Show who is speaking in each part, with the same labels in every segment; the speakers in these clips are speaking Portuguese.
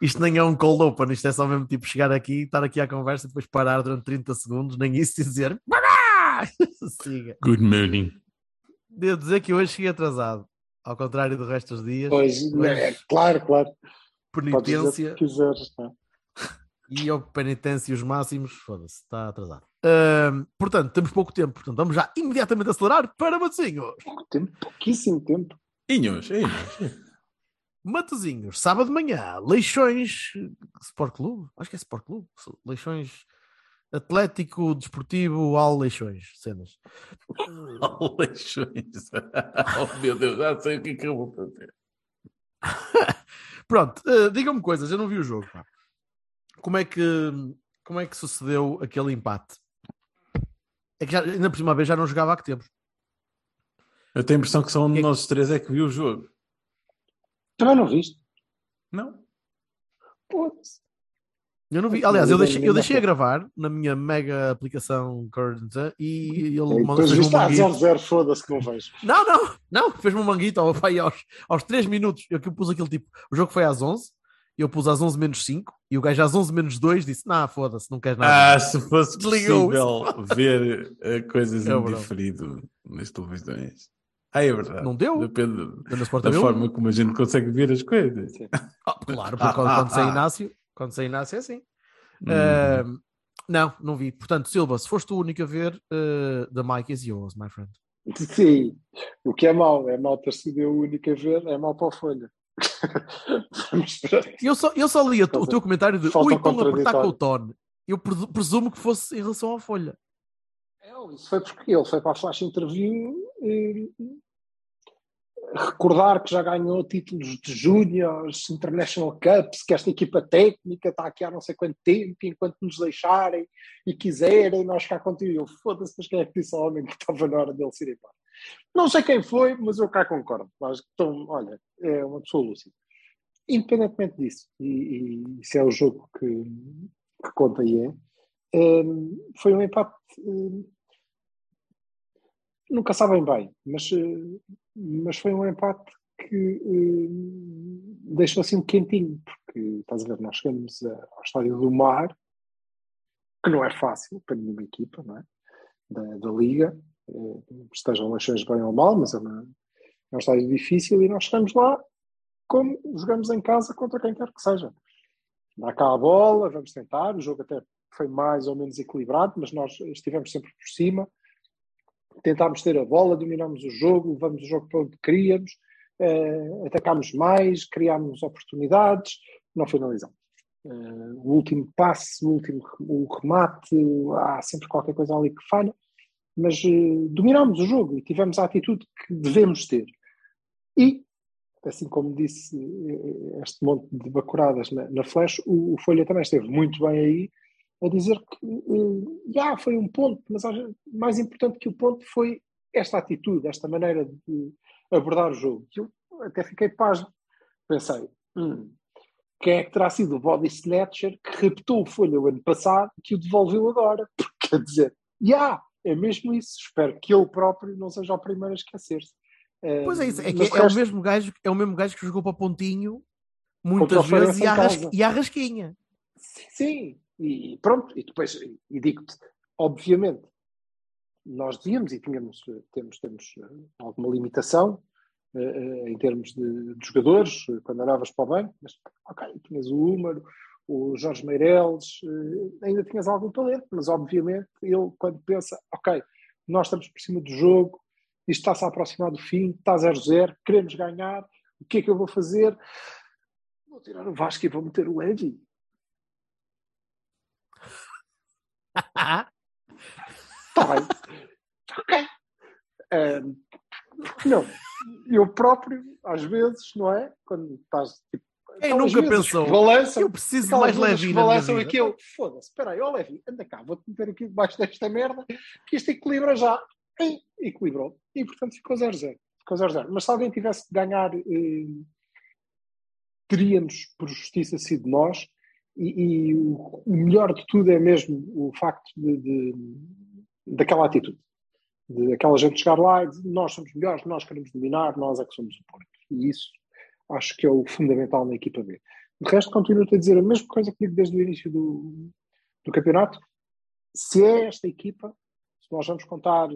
Speaker 1: Isto, nem é um cold open, isto é só mesmo tipo chegar aqui, estar aqui à conversa e depois parar durante 30 segundos, nem isso e dizer siga.
Speaker 2: Good morning.
Speaker 1: Devo dizer que hoje cheguei atrasado, ao contrário do resto dos dias.
Speaker 3: Pois, é, claro, claro. Podes dizer
Speaker 1: Penitência
Speaker 3: quiseres, é?
Speaker 1: e ao penitência os máximos, foda-se, está atrasado. Portanto, temos pouco tempo, portanto vamos já imediatamente acelerar para Matozinhos.
Speaker 3: Pouco tempo, pouquíssimo tempo.
Speaker 2: Inhos, inhos.
Speaker 1: Matozinhos, sábado de manhã, Leixões Sport Clube, acho que é Sport Clube, Leixões Atlético Desportivo Al Leixões, cenas.
Speaker 2: Leixões. Oh meu Deus, já sei o que é que eu vou fazer.
Speaker 1: Pronto, eh, digam-me coisas, eu não vi o jogo. pá. Como é que como é que sucedeu aquele empate? É que já, ainda por cima vez já não jogava há que tempos.
Speaker 2: Eu tenho a impressão que só um
Speaker 1: Que-
Speaker 2: de nós três é que viu o jogo.
Speaker 3: Também não viste?
Speaker 2: Não.
Speaker 3: Putz.
Speaker 1: Eu não vi. Aliás, eu deixei, eu deixei a gravar na minha mega aplicação Current e ele mandou
Speaker 3: depois viste,
Speaker 1: manguito.
Speaker 3: 0-0, foda-se que não vejo.
Speaker 1: Não, não, não, fez-me um manguito ao, pai, aos, aos 3 minutos. Eu que pus aquele tipo, o jogo foi às 11, eu pus às 11 menos 5 e o gajo às 11 menos 2 disse: Não, foda-se, não queres nada.
Speaker 2: Ah, se fosse possível ver eh, coisas
Speaker 1: É
Speaker 2: em diferido nas televisões. Ah, é verdade.
Speaker 1: Não deu?
Speaker 2: Depende da forma como a gente consegue ver as coisas.
Speaker 1: Ah, claro, porque quando, quando sai Inácio, quando sai Inácio é assim.
Speaker 2: Hum.
Speaker 1: Ah, não, não vi. Portanto, Silva, se foste o único a ver, uh, the mic is yours, my friend.
Speaker 3: Sim, o que é mau, é mau ter sido o único a ver, é mau para a Folha.
Speaker 1: Eu só, eu só li o teu comentário de
Speaker 3: falta
Speaker 1: ui, estão a apertar com o. Tone. Eu presu- presumo que fosse em relação à Folha.
Speaker 3: Isso foi porque ele foi para a Flash Interview e recordar que já ganhou títulos de Júniors, International Cups, que esta equipa técnica está aqui há não sei quanto tempo, enquanto nos deixarem e quiserem, nós cá continuam. Foda-se, mas quem é que disse ao homem que estava na hora dele se ir embora? Não sei quem foi, mas eu cá concordo. Mas, então, olha, é uma pessoa lúcida. Independentemente disso, e, e se é o jogo que, que conta e é, hum, foi um empate hum, nunca sabem bem, mas, eh, mas foi um empate que eh, deixou assim um quentinho, porque estás a ver, nós chegamos ao estádio do Mar, que não é fácil para nenhuma equipa, não é? Da, da Liga, eh, estejam Leixões bem ou mal, mas é, uma- é um estádio difícil e nós chegamos lá como jogamos em casa contra quem quer que seja. Dá cá a bola, vamos tentar, o jogo até foi mais ou menos equilibrado, mas nós estivemos sempre por cima, tentámos ter a bola, dominámos o jogo, levamos o jogo para onde queríamos, eh, atacámos mais, criámos oportunidades, não finalizamos. Eh, o último passe, o último o remate, há sempre qualquer coisa ali que falha, mas eh, dominámos o jogo e tivemos a atitude que devemos ter. E, assim como disse este monte de bacuradas na, na Flash, o, o Folha também esteve muito bem aí, a dizer que eh, já foi um ponto, mas mais importante que o ponto foi esta atitude, esta maneira de abordar o jogo. Eu até fiquei pasmo. Pensei, hum, quem é que terá sido o body snatcher que raptou o Folha o ano passado que o devolveu agora? Porque quer dizer, já, é mesmo isso. Espero que ele próprio não seja o primeiro a esquecer-se. Eh,
Speaker 1: Pois é isso, é, que é, é o mesmo gajo, é o mesmo gajo que jogou para Pontinho muitas vezes e à, e rasquinha.
Speaker 3: Sim, sim. E pronto, e depois, e digo-te, obviamente, nós devíamos e tínhamos, temos, temos eh, alguma limitação eh, eh, em termos de, de jogadores, quando olhavas para o banco, mas ok, tinhas o Húmero, o Jorge Meireles, ainda tinhas algum talento, mas obviamente ele quando pensa, ok, nós estamos por cima do jogo, isto está-se a aproximar do fim, está 0-0, queremos ganhar, o que é que eu vou fazer? Vou tirar o Vasco e vou meter o Levi. Está bem. Ok. Ahm, não, eu próprio, às vezes, não é? Quando estás tipo.
Speaker 1: Quem nunca pensou?
Speaker 3: Balançam,
Speaker 1: Eu preciso de mais minha
Speaker 3: balançam aquilo. Foda-se, espera aí, ó Levi, anda cá, vou-te meter aqui debaixo desta merda, que isto equilibra já. Ei, equilibrou. E portanto ficou 0-0. Ficou 0-0. Mas se alguém tivesse que ganhar, eh, teríamos, por justiça, sido nós. E, e o melhor de tudo é mesmo o facto de, de- daquela atitude. De aquela gente chegar lá e dizer nós somos melhores, nós queremos dominar, nós é que somos o ponto. E isso acho que é o fundamental na equipa B. De resto, continuo-te a dizer a mesma coisa que digo desde o início do, do campeonato. Se é esta equipa, se nós vamos contar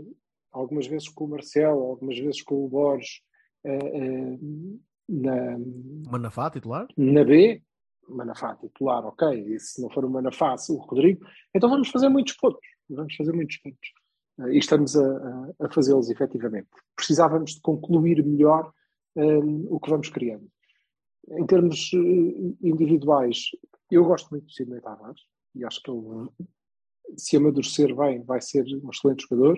Speaker 3: algumas vezes com o Marcelo, algumas vezes com o Borges eh, eh, na,
Speaker 1: Manafá, titular?
Speaker 3: na B, Manafá titular, ok, e se não for o Manafá, se o Rodrigo, então vamos fazer muitos pontos, vamos fazer muitos pontos. Eh, E estamos a, a- a fazê-los efetivamente. Precisávamos de concluir melhor eh, o que vamos criando. Em termos eh, individuais, eu gosto muito do Sidney Tavares e acho que ele, se amadurecer bem, vai ser um excelente jogador.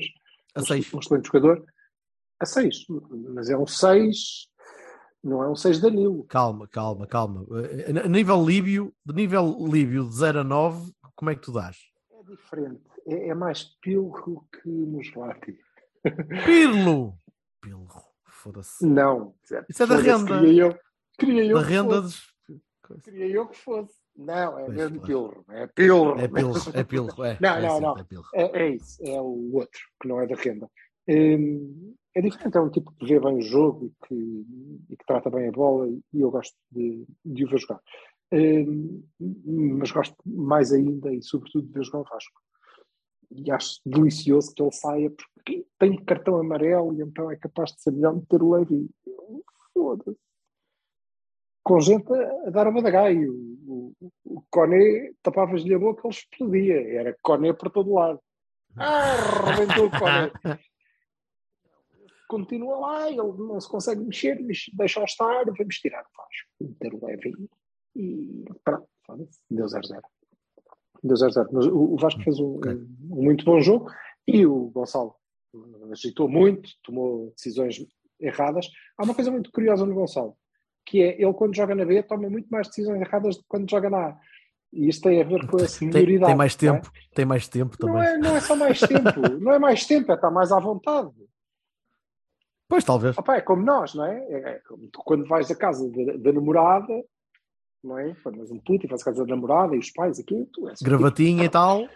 Speaker 1: A seis.
Speaker 3: Um excelente jogador. A 6, mas é um 6, não é um 6 Danilo.
Speaker 1: Calma, calma, calma. Eh, A nível líbio, de nível líbio de 0 a 9, como é que tu dás?
Speaker 3: É diferente. É, é mais pilro que Muslati.
Speaker 1: Pirlo! Pirlo, foda-se.
Speaker 3: Não.
Speaker 1: Isso é da renda.
Speaker 3: Queria eu, queria eu
Speaker 1: Da
Speaker 3: que
Speaker 1: renda
Speaker 3: fosse.
Speaker 1: dos...
Speaker 3: Queria eu que fosse. Não, é
Speaker 1: Pois,
Speaker 3: mesmo pilro. É pilro.
Speaker 1: É pilro, é pilro. É,
Speaker 3: Não,
Speaker 1: é
Speaker 3: não,
Speaker 1: certo,
Speaker 3: não.
Speaker 1: É pilro.
Speaker 3: É, é isso. É o outro, que não é da renda. Hum, é diferente. É um tipo que vê bem o jogo e que, e que trata bem a bola e eu gosto de, de o ver jogar. Hum, mas gosto mais ainda e sobretudo de ver jogar o Vasco. E acho delicioso que ele saia porque tem cartão amarelo e então é capaz de ser melhor meter o Levi. Foda-se. Com gente a, a dar uma da gai. O, o, o Coné tapavas-lhe a boca, ele explodia. Era Coné por todo lado. Ah, arrebentou o Coné. Continua lá, ele não se consegue mexer, mas deixa-o estar, vamos tirar o Vasco, meter o Levi e pronto, deu 0-0. Deu 0-0. Mas o, Vasco fez um,
Speaker 1: Ok.
Speaker 3: um- muito bom jogo e o Gonçalo agitou muito, tomou decisões erradas. Há uma coisa muito curiosa no Gonçalo, que é ele quando joga na B toma muito mais decisões erradas do que quando joga na A. E isto tem a ver com a
Speaker 1: Tem,
Speaker 3: senioridade.
Speaker 1: tem mais
Speaker 3: não é?
Speaker 1: tempo, tem mais tempo
Speaker 3: Não
Speaker 1: também.
Speaker 3: é, não é só mais tempo, não é mais tempo, é estar mais à vontade.
Speaker 1: Pois, talvez.
Speaker 3: Opa, é como nós, não é? É, é como tu, quando vais à casa da, da namorada, não é? Quando és um puto e vais à casa da namorada e os pais, aqui, tu és. um
Speaker 1: Gravatinha e tal.
Speaker 3: tipo,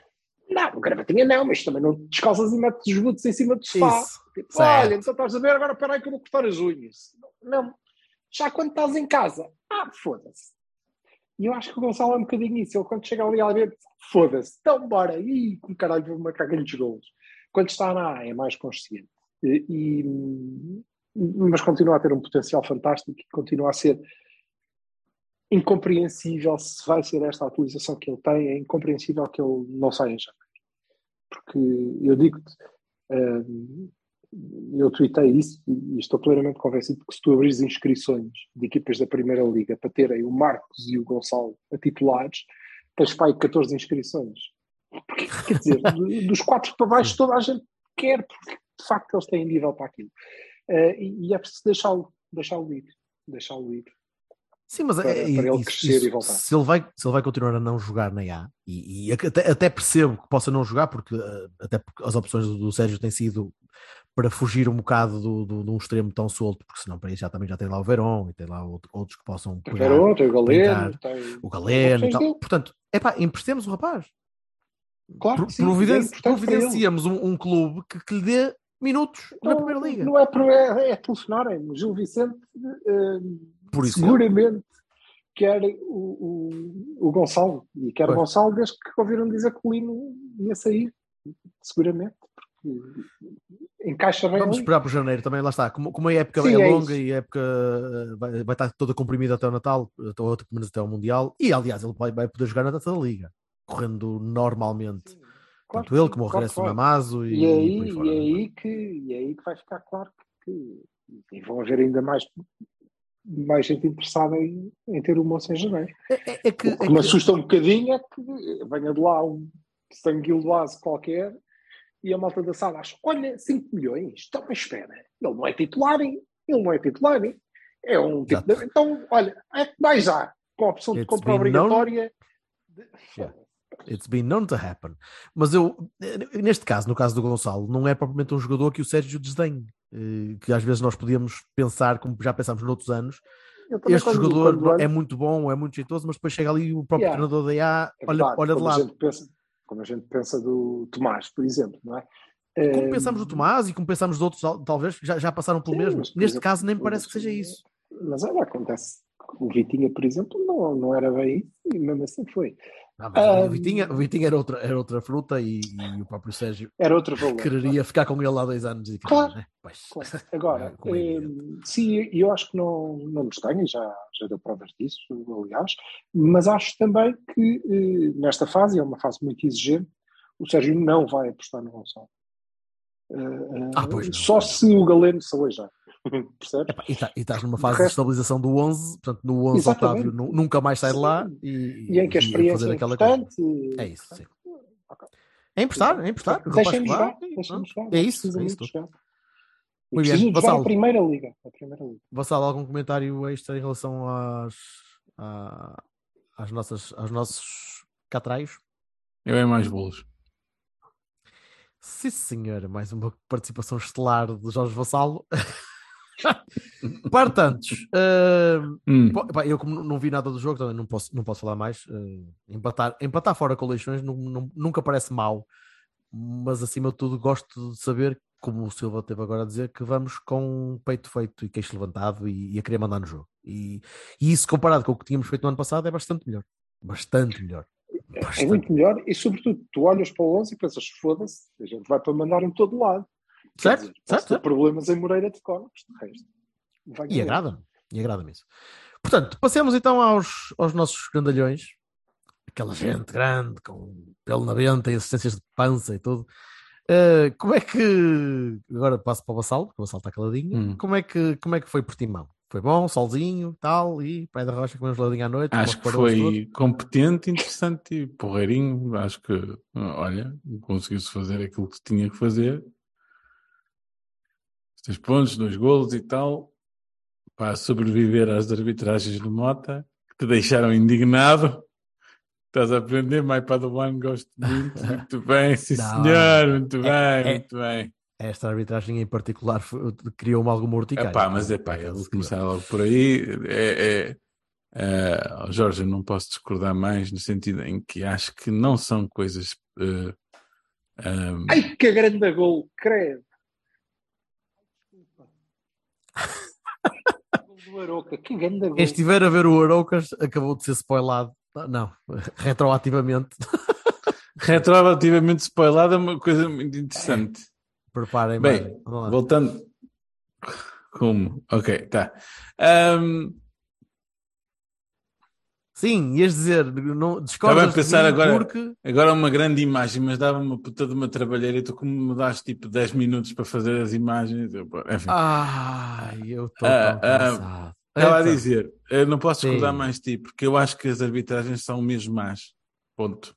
Speaker 3: não, gravatinha não, mas também não te descalças e metes os butos em cima do sofá. Tipo, olha, então estás a ver, agora peraí que eu vou cortar as unhas. Não, já quando estás em casa, ah, foda-se. E eu acho que o Gonçalo é um bocadinho isso. Ele quando chega ali a ver, foda-se, então bora, e como caralho vou marcar aqueles golos. Quando está na A é mais consciente. E, mas continua a ter um potencial fantástico e continua a ser incompreensível se vai ser esta a atualização que ele tem, é incompreensível que ele não saia em janeiro. Porque eu digo-te, hum, eu tuitei isso e estou plenamente convencido que se tu abris inscrições de equipas da Primeira Liga para terem o Marcos e o Gonçalo a titulares, tens pai 14 inscrições. Porque, quer dizer, do- dos quatro para baixo toda a gente quer, porque de facto eles têm nível para aquilo. Eh, e, e é preciso deixá-lo deixá-lo ir. Deixá-lo ir.
Speaker 1: Sim, mas
Speaker 3: Para-
Speaker 1: é,
Speaker 3: para ele
Speaker 1: isso-
Speaker 3: crescer
Speaker 1: isso-
Speaker 3: e voltar.
Speaker 1: Se ele, vai, se ele vai continuar a não jogar na A, e, e até, até percebo que possa não jogar, porque eh, até porque as opções do, do Sérgio têm sido para fugir um bocado do, do, de um extremo tão solto, porque senão para isso já também já tem lá o Verón e tem lá outro- outros que possam
Speaker 3: Tem
Speaker 1: pegar
Speaker 3: Verón, tem o Galeno, tem
Speaker 1: o Galeno e tal.
Speaker 3: dele.
Speaker 1: Portanto, é pá, emprestemos o rapaz.
Speaker 3: Claro
Speaker 1: Pro-
Speaker 3: que sim,
Speaker 1: providen-
Speaker 3: é
Speaker 1: providenciamos um, um clube que, que lhe dê minutos na
Speaker 3: Não,
Speaker 1: Primeira Liga.
Speaker 3: Não é, por- é, é telefonarem. O Gil Vicente eh,
Speaker 1: Por isso,
Speaker 3: seguramente quer o, o, o Gonçalo. E quer
Speaker 1: Pois.
Speaker 3: o Gonçalo desde que ouviram dizer que o Lino ia sair. Seguramente. Porque encaixa bem
Speaker 1: Vamos
Speaker 3: ali.
Speaker 1: esperar por janeiro também, lá está. Como, como a época
Speaker 3: Sim,
Speaker 1: é
Speaker 3: é
Speaker 1: longa e a época eh, vai, vai estar toda comprimida até o Natal, até, ou pelo menos até o Mundial, e aliás, ele vai, vai poder jogar na taça da Liga, correndo normalmente.
Speaker 3: Claro
Speaker 1: Tanto
Speaker 3: que
Speaker 1: ele como o
Speaker 3: claro
Speaker 1: regresso
Speaker 3: que
Speaker 1: do
Speaker 3: vai.
Speaker 1: Namazo e,
Speaker 3: E é aí, e,
Speaker 1: fora.
Speaker 3: é aí que, e é aí que vai ficar claro que, que vão haver ainda mais, mais gente interessada em, em ter o moço em janeiro.
Speaker 1: É, é- é que,
Speaker 3: O
Speaker 1: é
Speaker 3: que me
Speaker 1: que-
Speaker 3: assusta um bocadinho é que venha de lá um, sanguiloase qualquer e a malta da sala acha, olha, 5 milhões, então mas espera, ele não é titular, hein? ele não é titular, hein? é um tipo de... Então, olha, é que vai já, com a opção de
Speaker 1: It's
Speaker 3: compra obrigatória.
Speaker 1: Yeah. It's been known to happen. Mas eu, eh, neste caso, no caso do Gonçalo, não é propriamente um jogador que o Sérgio desdenhe. eh, Que às vezes nós podíamos pensar, como já pensámos noutros anos, este
Speaker 3: quando-
Speaker 1: jogador
Speaker 3: quando
Speaker 1: é muito bom, é muito jeitoso, mas depois chega ali o próprio
Speaker 3: Yeah.
Speaker 1: treinador da IA,
Speaker 3: é
Speaker 1: olha, olha de lado.
Speaker 3: pensa- como a gente pensa do Tomás, por exemplo, não é?
Speaker 1: Como
Speaker 3: Eh,
Speaker 1: pensamos do Tomás e como pensamos de outros, tal- talvez, já, já passaram pelo
Speaker 3: Sim,
Speaker 1: mesmo.
Speaker 3: mas,
Speaker 1: Neste
Speaker 3: exemplo,
Speaker 1: caso, nem me parece que seja isso.
Speaker 3: Mas olha, acontece. O Vitinha, por exemplo, não, não era bem e mesmo assim foi.
Speaker 1: Não, mas o
Speaker 3: Ah,
Speaker 1: Vitinha, o Vitinha era, outra, era outra fruta e, e o próprio Sérgio
Speaker 3: Era outro valor.
Speaker 1: quereria ficar com ele há dois anos. E
Speaker 3: Claro.
Speaker 1: né?
Speaker 3: Claro. Agora,
Speaker 1: é
Speaker 3: eh, sim, eu acho que não, não nos tenho, já, já deu provas disso, aliás, mas acho também que eh, nesta fase, é uma fase muito exigente, o Sérgio não vai apostar no Gonçalo. Eh, eh,
Speaker 1: Ah, pois não,
Speaker 3: só se o Galeno se aleijar. Percebes?
Speaker 1: Epá, e, tá- e estás numa fase
Speaker 3: resto-
Speaker 1: de estabilização do 11, portanto, no 11
Speaker 3: Exatamente.
Speaker 1: Otávio nu- nunca mais sai de lá e,
Speaker 3: E em que a experiência
Speaker 1: fazer
Speaker 3: é
Speaker 1: aquela coisa.
Speaker 3: importante.
Speaker 1: É isso, sim. É emprestar, é emprestar. vai,
Speaker 3: jogar,
Speaker 1: pronto.
Speaker 3: jogar.
Speaker 1: É isso, é isso.
Speaker 3: muito
Speaker 1: bem,
Speaker 3: de jogar
Speaker 1: Vassalo.
Speaker 3: a primeira liga. A primeira liga.
Speaker 1: Vassal, algum comentário extra em relação às, à- às nossas, aos nossos catraios?
Speaker 2: Eu é mais bolos.
Speaker 1: Sim, senhor, mais uma participação estelar de Jorge Vassalo. Portanto, hum,
Speaker 2: Hum.
Speaker 1: Pô, pá, eu como não vi nada do jogo, também não posso, não posso falar mais. eh, empatar, empatar fora com Leixões nu- nunca parece mau, mas acima de tudo gosto de saber, como o Silva teve agora a dizer, que vamos com peito feito e queixo levantado e, e a querer mandar no jogo. E, e isso comparado com o que tínhamos feito no ano passado é bastante melhor. Bastante melhor.
Speaker 3: É
Speaker 1: Bastante.
Speaker 3: muito melhor e, sobretudo, tu olhas para o 11 e pensas, foda-se, a gente vai para mandar em todo lado.
Speaker 1: Certo,
Speaker 3: dizer,
Speaker 1: certo, certo.
Speaker 3: problemas em Moreira de Cónicos, de resto. vai
Speaker 1: E agrada-me, e agrada-me isso. Portanto, passemos então aos, aos nossos grandalhões, aquela gente grande, com pelo na venta e assistências de pança e tudo. Eh, como é que agora passo para o Vassal, porque o Vassal está caladinho.
Speaker 2: Hum.
Speaker 1: Como, é que, como é que foi Portimão? Foi bom, solzinho, tal, e Praia da Rocha comemos geladinho à noite.
Speaker 2: Acho que foi competente, interessante e porreirinho. Acho que, olha, conseguiu-se fazer aquilo que tinha que fazer. Três pontos, dois golos e tal. Para sobreviver às arbitragens do Mota, que te deixaram indignado. Estás a aprender, my Padawan, gosto muito. Muito bem, sim
Speaker 1: Não,
Speaker 2: senhor, muito
Speaker 1: é-
Speaker 2: bem,
Speaker 1: é-
Speaker 2: muito bem.
Speaker 1: Esta arbitragem em particular criou-me alguma urticária.
Speaker 2: Epá, mas é pá, vou começar logo por aí. É, é, é, Jorge, eu não posso discordar mais no sentido em que acho que não são coisas. eh, ehm,
Speaker 3: Ai, que grande gol, credo. Gol do Aroca, que grande gol.
Speaker 1: Quem estiver a ver o Araucas acabou de ser spoilado. Ah, Não, retroativamente.
Speaker 2: retroativamente spoilado é uma coisa muito interessante.
Speaker 1: Preparem
Speaker 2: Bem. Voltando. Como? Ok, tá. Ehm,
Speaker 1: Sim, ias dizer, não,
Speaker 2: Estava
Speaker 1: discordas
Speaker 2: a pensar agora-
Speaker 1: porque
Speaker 2: agora uma grande imagem, mas dava uma puta de uma trabalheira e tu como me das tipo 10 minutos para fazer as imagens. eu- Enfim.
Speaker 1: Ai, eu estou
Speaker 2: Ah,
Speaker 1: tão
Speaker 2: ah. Estava a dizer, eu não posso discordar mais de ti, porque eu acho que as arbitragens são mesmo más. Ponto.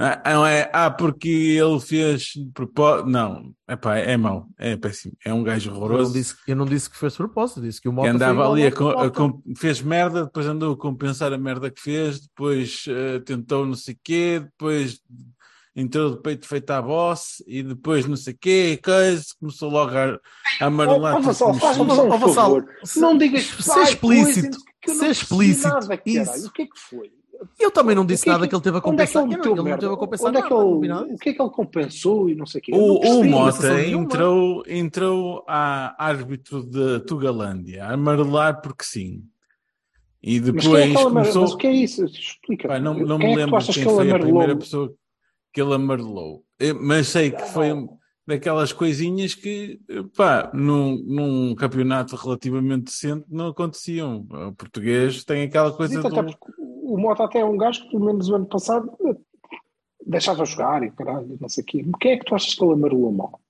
Speaker 2: Ah, Não é, ah, porque ele fez propósito. Não, Epá, é mau, é péssimo. É um gajo
Speaker 1: eu, não
Speaker 2: horroroso
Speaker 1: disse, eu não disse que fez propósito, disse que o
Speaker 2: que
Speaker 1: Mota
Speaker 2: andava ali a, a com- fez merda, depois andou a compensar a merda que fez, depois eh, tentou não sei quê, depois entrou de peito feito à boss e depois não sei quê, coisa, começou logo a, a amarelar.
Speaker 3: Ó,
Speaker 2: tudo
Speaker 3: Vassal, só um favor. Não digas
Speaker 1: ser explícito,
Speaker 3: que eu não
Speaker 1: ser
Speaker 3: percebi
Speaker 1: explícito,
Speaker 3: Nada,
Speaker 1: isso.
Speaker 3: O que é que foi?
Speaker 1: Eu também não disse
Speaker 3: que é
Speaker 1: nada
Speaker 3: que-
Speaker 1: que ele teve a
Speaker 3: Onde é que
Speaker 1: compensar.
Speaker 3: ele
Speaker 1: ele não teve a compensar
Speaker 3: Onde é
Speaker 1: nada,
Speaker 3: que ele-
Speaker 1: nada
Speaker 3: O que é que ele compensou e não sei o quê?
Speaker 2: O, o. Mota entrou, entrou a árbitro de Tugalândia a amarelar porque sim. E
Speaker 3: Mas, é
Speaker 2: depois
Speaker 3: que ele amare-
Speaker 2: começou.
Speaker 3: Mas o que é isso? Explica.
Speaker 2: Pá, não, não me
Speaker 3: é que
Speaker 2: lembro
Speaker 3: achas
Speaker 2: quem
Speaker 3: que
Speaker 2: foi a primeira pessoa que ele amarelou. Mas sei que foi daquelas coisinhas que, pá, num, num campeonato relativamente decente não aconteciam. O português tem aquela coisa do.
Speaker 3: O Mota até é um gajo que, pelo menos o ano passado, deixava jogar e caralho, não sei o quê. Quem é que tu achas que ele amarelou mal?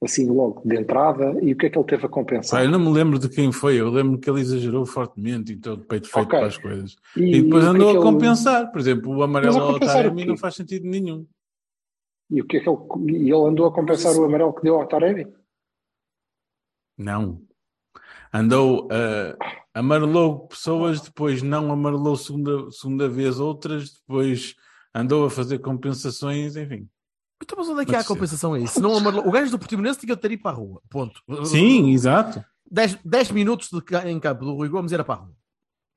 Speaker 3: assim logo de entrada, e o que é que ele teve a compensar?
Speaker 2: eu não me lembro de quem foi, eu lembro que ele exagerou fortemente e todo peito feito
Speaker 3: Ok.
Speaker 2: para as coisas.
Speaker 3: E,
Speaker 2: E depois
Speaker 3: é
Speaker 2: andou
Speaker 3: que
Speaker 2: a
Speaker 3: ele-
Speaker 2: compensar, por exemplo, o amarelo ao Taremi não faz sentido nenhum.
Speaker 3: E o que é que ele, e ele andou a compensar o amarelo que deu ao Taremi?
Speaker 2: Não. Andou, uh, amarelou pessoas, depois não amarelou segunda, segunda vez outras, depois andou a fazer compensações, enfim.
Speaker 1: Então, mas onde é que há a compensação aí? Se não amarelou- O gajo do Portimonense tinha de ter ido para a rua. Ponto.
Speaker 2: Sim, exato.
Speaker 1: 10, 10 minutos de, em campo do Rui Gomes era para a rua.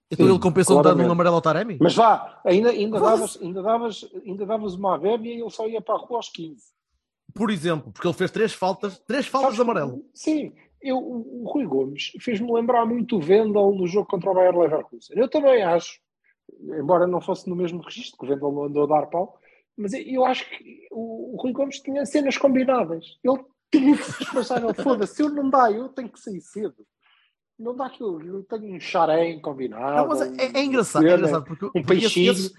Speaker 1: Então
Speaker 3: Sim,
Speaker 1: ele compensou dando um amarelo ao Taremi?
Speaker 3: Mas vá, ainda, ainda, davas, ainda, davas, ainda davas uma abébia e ele só ia para a rua aos 15.
Speaker 1: Por exemplo, porque ele fez três faltas, três faltas de
Speaker 3: Sabes,
Speaker 1: amarelo.
Speaker 3: Sim, eu, o, Rui Gomes fez-me lembrar muito o Vendel no jogo contra o Bayer Leverkusen. Eu também acho, embora não fosse no mesmo registro, que o Vendel não andou a dar pau, mas eu- acho que o, o Rui Gomes tinha cenas combinadas. Ele tinha que se despachar, ele foda-se, se eu não dá, eu tenho que sair cedo. Não dá aquilo, eu tenho um charém combinado.
Speaker 1: Não, mas é, é engraçado, é engraçado porque,
Speaker 3: um
Speaker 1: porque esse,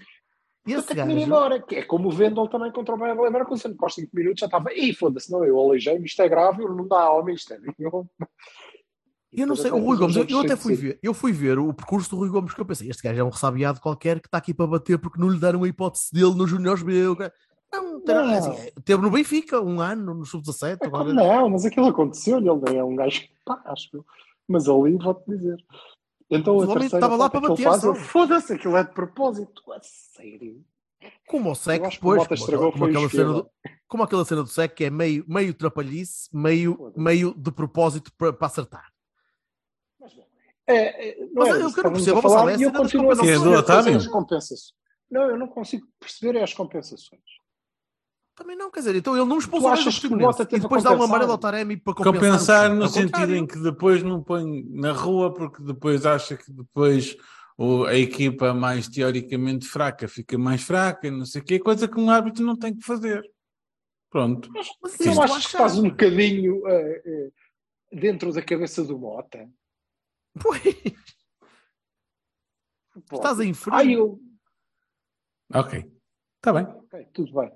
Speaker 1: esse gajo,
Speaker 3: embora, que é como o Vendel também contra o Bayern Leverkusen, aos 5 minutos já estava, ih, foda-se, não, eu aleijei-me, isto é grave, não dá homem, isto é. Eu,
Speaker 1: eu não sei, o Rui Gomes, eu, eu até fui ver, eu fui ver o percurso do Rui Gomes, que eu pensei, este gajo é um ressabiado qualquer que está aqui para bater porque não lhe deram a hipótese dele nos Juniors B. Não,
Speaker 3: Não.
Speaker 1: assim, teve no Benfica um ano, no Sub-17.
Speaker 3: É
Speaker 1: agora-
Speaker 3: não, mas aquilo aconteceu, ele é um gajo que pá, acho eu. Mas ali vou-te dizer. Então a
Speaker 1: o homem
Speaker 3: terceira
Speaker 1: estava lá para bater
Speaker 3: eu, Foda-se, aquilo é de propósito. A sério.
Speaker 1: Como o Sec depois, como, como aquela cena do, como aquela cena do Sec que é meio, meio trapalhice, meio, meio de propósito para, para acertar.
Speaker 3: Mas, bom, é, é, não
Speaker 1: Mas
Speaker 3: é
Speaker 1: eu- eu não percebo,
Speaker 3: a falar,
Speaker 1: é a
Speaker 3: e eu
Speaker 1: das
Speaker 3: continuo a
Speaker 2: é Otávio?
Speaker 3: as compensações. Não, eu não consigo perceber é as compensações.
Speaker 1: Também não, quer dizer, então ele não expulsou o Portimonense e depois dá um
Speaker 3: compensar?
Speaker 1: amarelo ao Taremi para compensar.
Speaker 2: Compensar no
Speaker 1: Ao
Speaker 2: sentido
Speaker 1: contrário.
Speaker 2: em que depois não põe na rua, porque depois acha que depois o- a equipa mais teoricamente fraca fica mais fraca, e não sei o quê, coisa que um árbitro não tem que fazer. Pronto.
Speaker 1: Mas
Speaker 3: Não
Speaker 1: isto
Speaker 3: achas
Speaker 1: acho
Speaker 3: que estás um bocadinho eh, eh, dentro da cabeça do Mota?
Speaker 1: Pois,
Speaker 3: Pô,
Speaker 1: estás a inferir.
Speaker 3: Ai, eu,
Speaker 2: Ok. Está bem.
Speaker 3: Ok, tudo bem.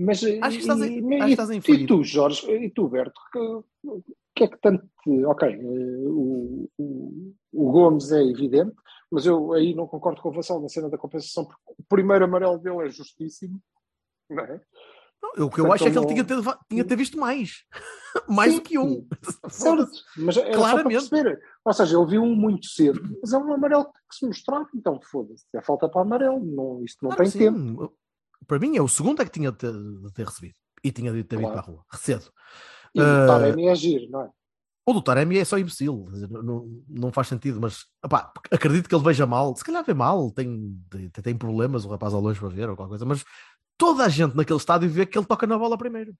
Speaker 3: Mas
Speaker 1: Acho que estás a-
Speaker 3: e,
Speaker 1: que
Speaker 3: e-
Speaker 1: estás a
Speaker 3: e tu, Jorge, e tu, Berto, que, que é que tanto. Ok, eh, o, o, o Gomes é evidente, mas eu aí não concordo com o Vassal na cena da compensação, porque o primeiro amarelo dele é justíssimo, não é?
Speaker 1: Não, o que eu
Speaker 3: Portanto,
Speaker 1: acho é que ele tinha ter, tinha ter visto mais. mais
Speaker 3: Sim,
Speaker 1: do que um.
Speaker 3: Certo, mas era só para
Speaker 1: Claramente.
Speaker 3: perceber. Ou seja, ele viu um muito cedo, mas é um amarelo que se mostrar, então foda-se, é falta para amarelo, não, isto não
Speaker 1: Claro
Speaker 3: tem
Speaker 1: que
Speaker 3: tempo.
Speaker 1: Para mim é o segundo é que tinha de ter, de ter recebido. E tinha de ter
Speaker 3: Claro.
Speaker 1: para a rua. Cedo.
Speaker 3: E o
Speaker 1: Eh,
Speaker 3: Taremi é giro, não é?
Speaker 1: O do Taremi é só imbecil, não, não, faz sentido, mas opá, acredito que ele veja mal, se calhar vê mal, tem, tem, problemas, o rapaz ao longe para ver ou qualquer coisa, mas toda a gente naquele estádio vê que ele toca na bola primeiro.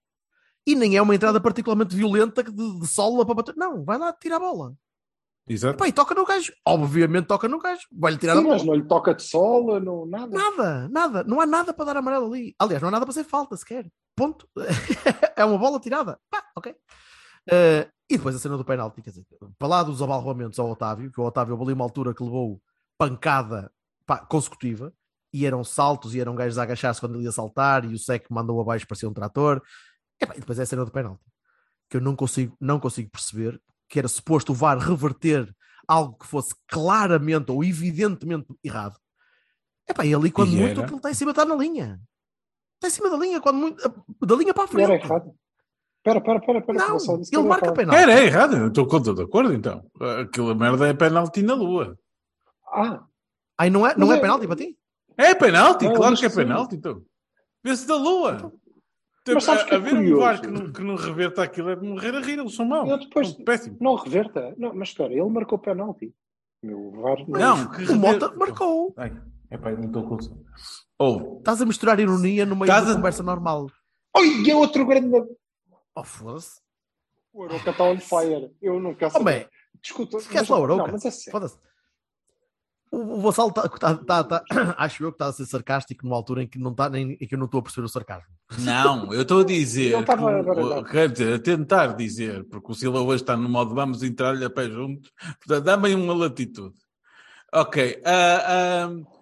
Speaker 1: E nem é uma entrada particularmente violenta de, de sola para bater. Não, vai lá tirar a bola.
Speaker 2: Exato.
Speaker 1: Epá, e toca no gajo. Obviamente toca no gajo. Vai-lhe tirar
Speaker 3: Sim,
Speaker 1: a bola.
Speaker 3: mas não lhe toca de sola, não, nada.
Speaker 1: Nada, nada. Não há nada para dar amarelo ali. Aliás, não há nada para ser falta sequer. Ponto. é uma bola tirada. Pá, ok. Eh, e depois a cena do penalti, quer dizer, para lá dos abalroamentos ao Otávio, que o Otávio houve ali uma altura que levou pancada pá, consecutiva, e eram saltos, e eram gajos a agachar-se quando ele ia saltar, e o Sec mandou abaixo, parecia um trator. Epá, e depois é a cena do penalti, que eu não consigo, não consigo perceber, que era suposto o VAR reverter algo que fosse claramente ou evidentemente errado. Epá, e ali, quando
Speaker 2: E
Speaker 1: muito,
Speaker 2: era.
Speaker 1: aquilo está em cima, está na linha. Está em cima da linha, quando muito, da linha para a
Speaker 3: Era
Speaker 1: frente.
Speaker 3: errado. Espera, espera, espera, espera. que
Speaker 1: Não, ele
Speaker 3: era
Speaker 1: marca
Speaker 3: errado.
Speaker 1: penalti.
Speaker 2: Era, é errado. Eu estou de acordo, então. Aquela merda é penalti na lua.
Speaker 3: Ah,
Speaker 1: Aí não é, não é
Speaker 3: é-
Speaker 1: penalti para ti?
Speaker 2: É penalti,
Speaker 3: Não,
Speaker 2: claro que é penalti, então. Vê-se da lua.
Speaker 3: Mas sabes
Speaker 2: a,
Speaker 3: que é
Speaker 2: a ver um
Speaker 3: curioso?
Speaker 2: VAR que não, que não reverta aquilo é de morrer a rir, eles são maus.
Speaker 3: Eu depois-
Speaker 2: São péssimos.
Speaker 3: não reverta. Não, mas espera, ele marcou penalti. Meu VAR
Speaker 2: Não, que
Speaker 1: O Mota marcou.
Speaker 2: Ai, epá, não estou com. Ou,
Speaker 1: Estás a misturar ironia no meio da
Speaker 2: a-
Speaker 1: conversa normal.
Speaker 3: Oi, é outro grande.
Speaker 1: Oh, foda-se.
Speaker 3: O Aroca está on fire. Eu não quero
Speaker 1: Homem,
Speaker 3: saber. Desculpa.
Speaker 1: esquece
Speaker 3: mas-
Speaker 1: lá o Arouca.
Speaker 3: Não, mas é.
Speaker 1: Foda-se. O, o Vassal está, tá, tá, tá- acho eu que está a ser sarcástico numa altura em que, não tá, nem, em que eu não estou a perceber o sarcasmo.
Speaker 2: Não, eu estou a dizer.
Speaker 3: Ele estava
Speaker 2: que o-
Speaker 3: a baralhar.
Speaker 2: o- quer dizer, a tentar dizer, porque o Sila hoje está no modo vamos entrar-lhe a pé juntos, portanto, dá-me aí uma latitude. Ok. ah, ah,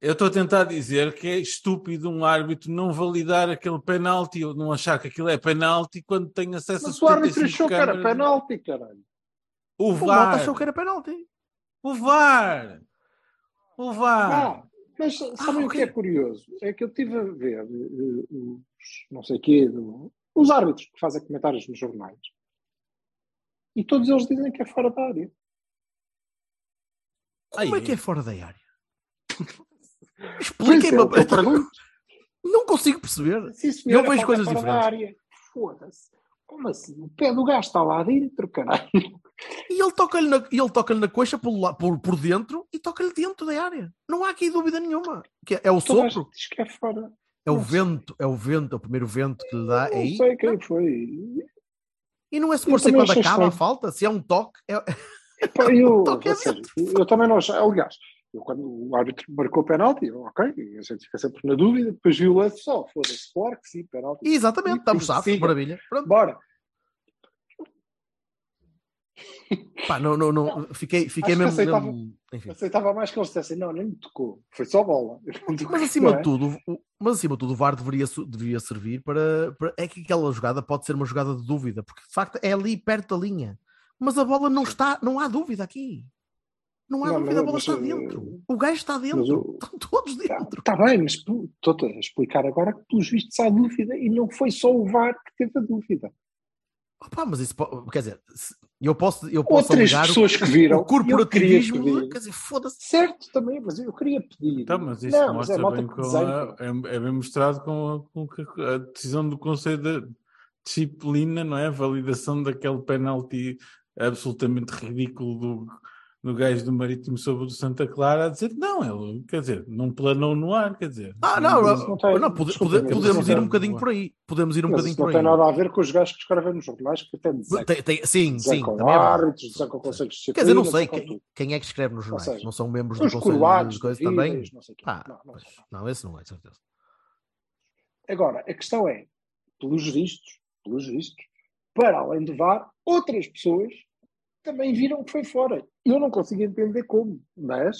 Speaker 2: Eu estou a tentar dizer que é estúpido um árbitro não validar aquele penalti ou não achar que aquilo é penalti quando tem acesso
Speaker 3: Mas
Speaker 2: a
Speaker 3: o árbitro
Speaker 2: 75
Speaker 3: achou que era penalti, caralho.
Speaker 2: O
Speaker 1: O Mota
Speaker 2: VAR.
Speaker 1: achou que era penalti.
Speaker 2: O VAR. O VAR.
Speaker 3: Ah, mas sabem o que é curioso? É que eu estive a ver eh, os, não sei quê, do- os árbitros que fazem comentários nos jornais e todos eles dizem que é fora da área.
Speaker 1: Como
Speaker 2: Aí.
Speaker 1: é que é fora da área? Expliquem-me.
Speaker 3: é.
Speaker 1: Não consigo perceber.
Speaker 3: Sim, senhor,
Speaker 1: Eu vejo coisas diferentes.
Speaker 3: Foda-se. Como assim? O pé do gajo está lá dentro, caralho.
Speaker 1: E ele toca-lhe na, ele toca-lhe na coxa por, por, por dentro e toca-lhe dentro da área. Não há aqui dúvida nenhuma. Que é, é o
Speaker 3: Toda a
Speaker 1: sopro,
Speaker 3: diz que é fora.
Speaker 1: é o
Speaker 3: sei.
Speaker 1: vento, é o vento, é o primeiro vento que lhe dá. É
Speaker 3: Não
Speaker 1: aí.
Speaker 3: sei quem foi.
Speaker 1: E não é suposto ser
Speaker 3: também
Speaker 1: quando acaba a
Speaker 3: estranho.
Speaker 1: falta. Se é um toque, é,
Speaker 3: Pá, Eu,
Speaker 1: Toque é
Speaker 3: a sério, eu também não achei. Aliás, eu, quando o árbitro marcou o penalti, eu, ok, a gente fica sempre na dúvida, depois viu o lance só, foda-se, claro que sim, penalti.
Speaker 1: Exatamente, estamos safos, maravilha. Pronto.
Speaker 3: Bora.
Speaker 1: Pá, não, não, não, fiquei, fiquei mesmo.
Speaker 3: aceitava.
Speaker 1: mesmo- enfim.
Speaker 3: Aceitava mais que eles dissessem, não, nem me tocou, foi só bola.
Speaker 1: Mas acima
Speaker 3: é?
Speaker 1: de tudo, o- mas acima de tudo, o VAR deveria, deveria servir para, para- É que aquela jogada pode ser uma jogada de dúvida, porque de facto é ali perto da linha. Mas a bola não está, não há dúvida aqui. Não há
Speaker 3: Não,
Speaker 1: dúvida, a
Speaker 3: mas-
Speaker 1: bola está
Speaker 3: mas,
Speaker 1: dentro. O gajo está dentro. Estão todos dentro.
Speaker 3: Está bem, mas estou-te a explicar agora que pelos vistos há dúvida e não foi só o VAR que teve a dúvida.
Speaker 1: Opa, mas isso quer dizer, eu posso, eu posso
Speaker 3: Outras
Speaker 1: alegar
Speaker 3: pessoas
Speaker 1: o,
Speaker 3: que viram,
Speaker 1: o corporativismo,
Speaker 3: pedir.
Speaker 1: quer dizer, foda-se.
Speaker 3: Certo, também, mas eu queria pedir.
Speaker 2: Então, mas isso
Speaker 3: não, mas é
Speaker 2: mostra bem com a, é, é bem mostrado com, a, com a decisão do Conselho de Disciplina, não é? A validação daquele penalti absolutamente ridículo do, do gajo do Marítimo sobre o Santa Clara a dizer que não, ele, quer dizer, não planou no ar, quer dizer.
Speaker 1: Ah, não, não,
Speaker 3: não tem-
Speaker 1: não, pode-
Speaker 3: desculpa,
Speaker 1: pode- podemos ir
Speaker 3: não
Speaker 1: um
Speaker 3: tem-
Speaker 1: bocadinho por aí. Podemos ir um
Speaker 3: Mas
Speaker 1: bocadinho
Speaker 3: isso não
Speaker 1: por
Speaker 3: tem
Speaker 1: aí.
Speaker 3: nada a ver com os gajos que escrevem nos jornais que dizem.
Speaker 1: Tem- tem- sim, sim.
Speaker 3: com
Speaker 1: também
Speaker 3: árbitros, dizem com conselhos de disciplina.
Speaker 1: Quer dizer, não sei quem, quem é que escreve nos jornais.
Speaker 3: seja,
Speaker 1: não são membros do
Speaker 3: Os
Speaker 1: Conselho de coisa também.
Speaker 3: não sei.
Speaker 1: Pá,
Speaker 3: Não, não
Speaker 1: pois, não, esse não é, de certeza.
Speaker 3: Agora, a questão é, pelos vistos, pelos vistos, para além de VAR, outras pessoas também viram que foi fora. Eu não consigo entender como, mas,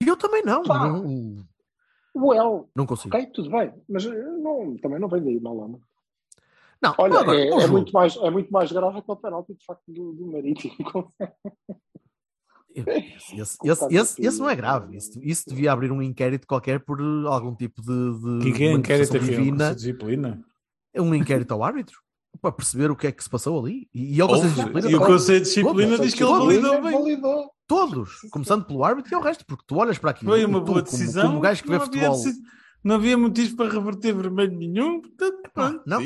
Speaker 1: E eu também não.
Speaker 3: Pá.
Speaker 1: Não,
Speaker 3: well,
Speaker 1: não consigo.
Speaker 3: ok, tudo bem, mas eh, não, também não vem daí lama.
Speaker 1: Não,
Speaker 3: Olha,
Speaker 1: agora,
Speaker 3: é, é muito mais, é muito mais grave que o penalti, de facto, do, do Marítimo.
Speaker 1: Esse, esse, esse, esse- esse não é grave. Isso, isso devia abrir um inquérito qualquer por algum tipo de, de
Speaker 2: Que inquérito aqui é um
Speaker 1: divina.
Speaker 2: Disciplina?
Speaker 1: um inquérito ao árbitro para perceber o que é que se passou ali. E, e ao Conselho de Disciplina
Speaker 2: e o. Conselho de Disciplina
Speaker 1: Todos,
Speaker 2: diz que ele validou bem.
Speaker 3: Validou.
Speaker 1: Todos, começando pelo árbitro e ao resto, porque tu olhas para aquilo
Speaker 2: Foi uma
Speaker 1: tu,
Speaker 2: boa
Speaker 1: como-
Speaker 2: decisão.
Speaker 1: Como, gajo que vê
Speaker 2: não, havia,
Speaker 1: futebol.
Speaker 2: deci- não havia motivos para reverter vermelho nenhum. Portanto,
Speaker 1: Pá,
Speaker 2: pronto,
Speaker 1: não,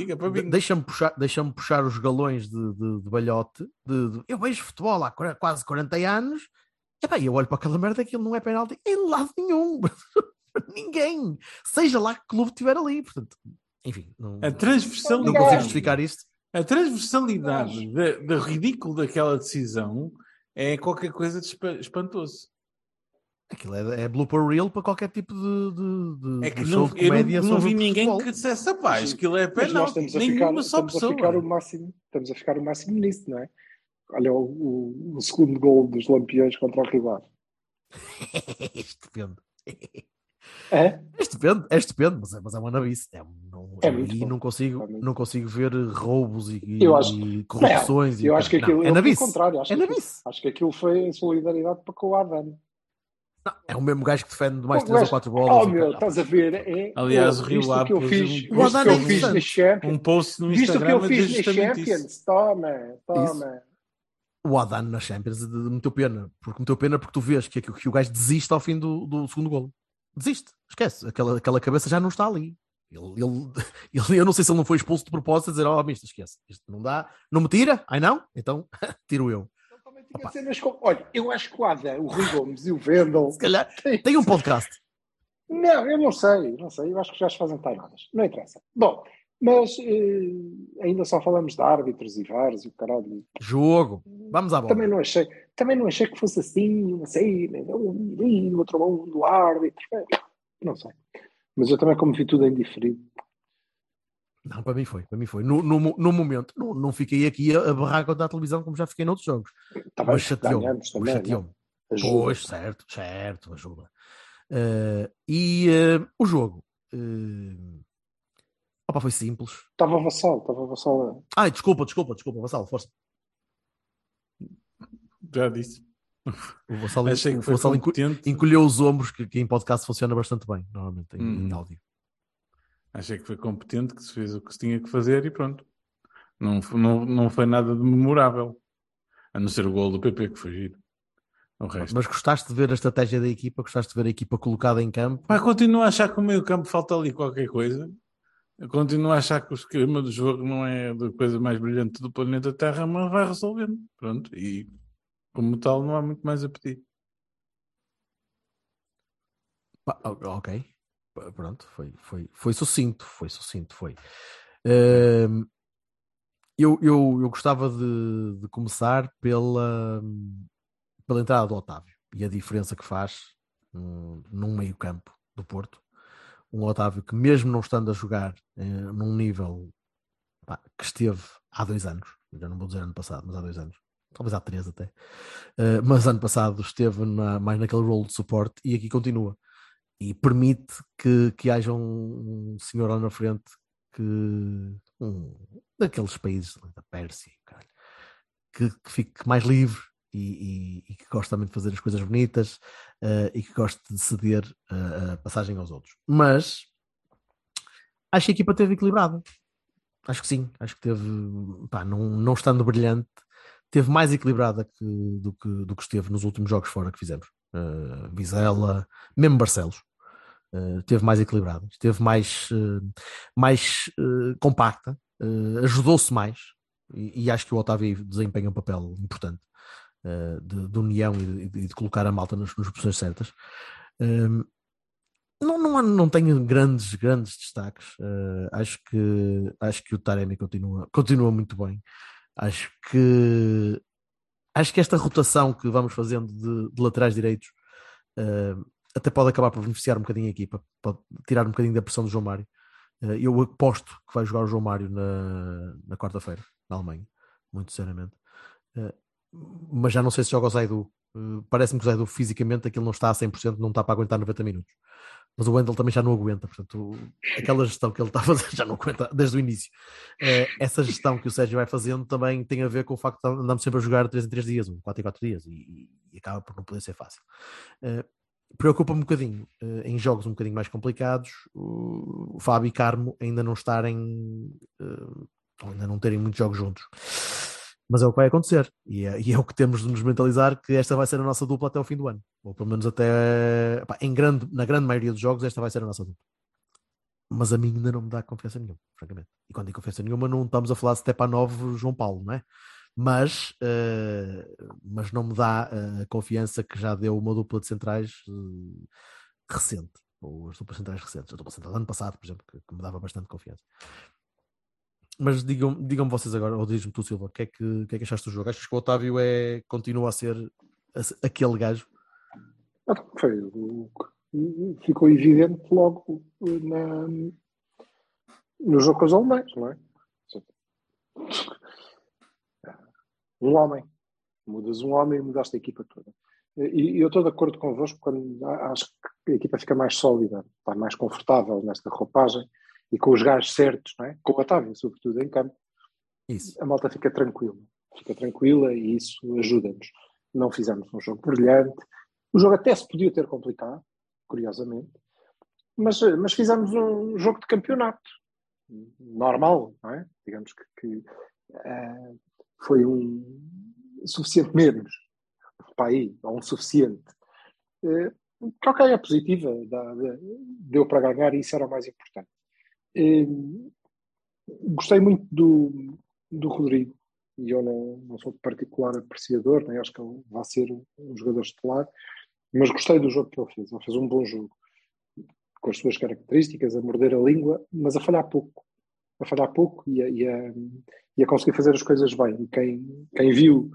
Speaker 1: deixa-me puxar, deixa puxar os galões de, de, de balhote. de- de- eu vejo futebol há quase 40 anos. Epá, e eu olho para aquela merda aquilo não é penalti em lado nenhum. Ninguém. Seja lá que clube estiver ali. Portanto, enfim, não,
Speaker 2: A
Speaker 1: não
Speaker 2: transversalidade.
Speaker 1: consigo justificar isto.
Speaker 2: A transversalidade da- da ridículo daquela decisão é qualquer coisa de espa- espantoso.
Speaker 1: Aquilo é, é blooper reel para qualquer tipo de, de, de-
Speaker 2: É que
Speaker 1: de
Speaker 2: não,
Speaker 1: de
Speaker 2: eu não,
Speaker 1: comédia
Speaker 2: não vi ninguém
Speaker 1: futebol.
Speaker 2: que dissesse, rapaz, aquilo é
Speaker 3: a
Speaker 2: Nenhuma
Speaker 3: ficar,
Speaker 2: só
Speaker 3: estamos a
Speaker 2: pessoa.
Speaker 3: ficar o máximo, estamos a ficar o máximo nisso, não é? Olha o, o- o segundo gol dos Lampiões contra o rival.
Speaker 1: estupendo.
Speaker 3: É?
Speaker 1: É estupendo, é estupendo, mas é, mas é uma nabice. É, não,
Speaker 3: É
Speaker 1: e não consigo,
Speaker 3: É
Speaker 1: não consigo ver roubos e, e-
Speaker 3: Eu acho-
Speaker 1: e corrupções. e
Speaker 3: Eu acho que
Speaker 1: não,
Speaker 3: aquilo
Speaker 1: é
Speaker 3: eu, pelo
Speaker 1: nabice.
Speaker 3: contrário, acho,
Speaker 1: É
Speaker 3: que aquilo,
Speaker 1: nabice.
Speaker 3: acho que aquilo foi em solidariedade para com o Adam.
Speaker 1: Não, é o mesmo gajo que defende mais
Speaker 3: Oh,
Speaker 1: 3 ou
Speaker 3: mas-
Speaker 1: 4
Speaker 3: Oh
Speaker 1: bolas. e
Speaker 3: meu,
Speaker 1: caralho.
Speaker 3: estás a ver? É,
Speaker 2: Aliás,
Speaker 3: oh,
Speaker 2: o Rio
Speaker 3: visto
Speaker 2: Ave
Speaker 3: que eu fiz,
Speaker 2: um-
Speaker 3: visto
Speaker 1: O
Speaker 3: que
Speaker 1: Adam
Speaker 3: eu
Speaker 1: é
Speaker 3: fiz na. Champions,
Speaker 2: Um post no
Speaker 3: visto o que
Speaker 2: Instagram
Speaker 3: eu fiz na
Speaker 2: justamente isso.
Speaker 3: Champions, toma, toma.
Speaker 1: O Adan na Champions meteu pena. Porque meteu pena porque tu vês que, que, que o gajo desiste ao fim do, do segundo golo. Desiste, esquece. Aquela, aquela cabeça já não está ali. Ele, ele, ele- eu não sei se ele não foi expulso de propósito a dizer: Oh, misto, esquece. Isto não dá. Não me tira? Ai não? Então tiro eu.
Speaker 3: Cenas com- Olha, eu acho que o Adam, o Rui Gomes e o Vendel.
Speaker 1: Se calhar tem um podcast.
Speaker 3: Não, eu não sei, não sei. Eu acho que já se fazem tainadas. Não interessa. Bom, mas eh, ainda só falamos de árbitros e VARs e o caralho.
Speaker 1: Jogo. Vamos à bola.
Speaker 3: Também não achei, também não achei que fosse assim, uma cena, um menino, outro mão do árbitro. É, Não sei. Mas eu também, como vi tudo em diferido,
Speaker 1: Não, para mim foi. Para mim foi. No, no, no momento, não, não fiquei aqui a, a barrar contra a televisão como já fiquei noutros jogos.
Speaker 3: bem,
Speaker 1: Mas chateou-me.
Speaker 3: é? Ajuda.
Speaker 1: Pois, certo, certo, ajuda. Uh, e uh, o jogo uh, opa, foi simples.
Speaker 3: Estava vassal, estava vassal.
Speaker 1: Ai, desculpa, desculpa, desculpa, vassal, força.
Speaker 2: Já disse.
Speaker 1: O Vassal,
Speaker 2: Achei que
Speaker 1: o Vassal encolheu os ombros, que, que em podcast funciona bastante bem, normalmente, em,
Speaker 2: Hum.
Speaker 1: em áudio.
Speaker 2: Achei que foi competente, que se fez o que se tinha que fazer e pronto. Não, não, não foi nada de memorável. A não ser o gol do PP, que foi giro.
Speaker 1: Mas gostaste de ver a estratégia da equipa? Gostaste de ver a equipa colocada em campo?
Speaker 2: Pá, continuo a achar que o meio campo falta ali qualquer coisa. Eu continuo a achar que o esquema do jogo não é a coisa mais brilhante do planeta Terra, mas vai resolvendo. Pronto. E como tal, não há muito mais a pedir.
Speaker 1: Pá, ok, pronto, foi, foi, foi sucinto, foi sucinto, foi. Eu, eu, eu gostava de, de começar pela, pela entrada do Otávio e a diferença que faz num meio campo do Porto. Um Otávio que mesmo não estando a jogar eh, num nível pá, que esteve há dois anos, já não vou dizer ano passado, mas há dois anos, talvez há três até, Eh, mas ano passado esteve na- mais naquele role de suporte e aqui continua e permite que, que haja um, um senhor lá na frente que um, daqueles países da Pérsia caralho, que, que fique mais livre e, e- e que gosta também de fazer as coisas bonitas eh, e que gosta de ceder eh, a passagem aos outros. Mas acho que a equipa teve equilibrada. Acho que sim, acho que teve, pá, não, não estando brilhante, teve mais equilibrada que- do, que, do que esteve nos últimos jogos fora que fizemos. Uh, Vizela, mesmo Barcelos, uh, teve mais equilibrada, esteve mais, uh, mais uh, compacta, ajudou-se mais, e, e acho que o Otávio desempenha um papel importante de, de união e de, de colocar a malta nas, nas posições certas. Um, não, não, não tenho grandes, grandes destaques. Acho, que, acho que o Taremi continua, continua muito bem. Acho que acho que esta rotação que vamos fazendo de, de laterais direitos uh, até pode acabar por beneficiar um bocadinho a equipa, pode tirar um bocadinho da pressão do João Mário. Uh, eu aposto que vai jogar o João Mário na, na quarta-feira, na Alemanha, muito sinceramente. Uh, mas já não sei se joga o Zaidu. Uh, Parece-me que o Zaidu fisicamente aquilo não está a 100%, não está para aguentar 90 minutos. Mas o Wendel também já não aguenta, portanto, aquela gestão que ele está a fazer já não aguenta desde o início. Eh, essa gestão que o Sérgio vai fazendo também tem a ver com o facto de andarmos sempre a jogar 3 em 3 dias, ou 4 em 4 dias, e, e acaba por não poder ser fácil. Eh, Preocupa-me um bocadinho eh, em jogos um bocadinho mais complicados o, Fábio e Carmo ainda não estarem, eh, ou ainda não terem muitos jogos juntos. Mas é o que vai acontecer, e é, e é o que temos de nos mentalizar que esta vai ser a nossa dupla até o fim do ano, ou pelo menos até pá, em grande, na grande maioria dos jogos, esta vai ser a nossa dupla mas a mim ainda não me dá confiança nenhuma, francamente. E quando digo confiança nenhuma, não estamos a falar de Stepa 9 João Paulo, não é? Mas, eh, mas não me dá eh, a confiança que já deu uma dupla de centrais eh, recente, ou as duplas centrais recentes, a dupla central do ano passado, por exemplo, que, que me dava bastante confiança. Mas digam- digam-me vocês agora, ou diz-me tu, Silva, o que, é que, que é que achaste do jogo? Achas que o Otávio é, continua a ser aquele gajo?
Speaker 3: Ah, Foi o que ficou evidente logo na, no jogo com os alemães, não é? Um homem. Mudas um homem e mudaste a equipa toda. E eu estou de acordo convosco quando acho que a equipa fica mais sólida, está mais confortável nesta roupagem e com os gajos certos, não é? com o Otávio, sobretudo em campo,
Speaker 1: Isso.
Speaker 3: a malta fica tranquila. Fica tranquila e isso ajuda-nos. Não fizemos um jogo brilhante. O jogo até se podia ter complicado, curiosamente, mas, mas fizemos um jogo de campeonato normal, não é? Digamos que, que, eh, foi um suficiente menos para aí, ou um suficiente. Eh, que ok, é positiva, dá- dá- deu para ganhar e isso era o mais importante. Eh, gostei muito do, do Rodrigo e eu não, não sou particular apreciador, nem acho que ele vai ser um jogador estelar, mas gostei do jogo que ele fez. Ele fez um bom jogo, com as suas características, a morder a língua, mas a falhar pouco. A falhar pouco e a, e a, e a conseguir fazer as coisas bem. E quem, quem viu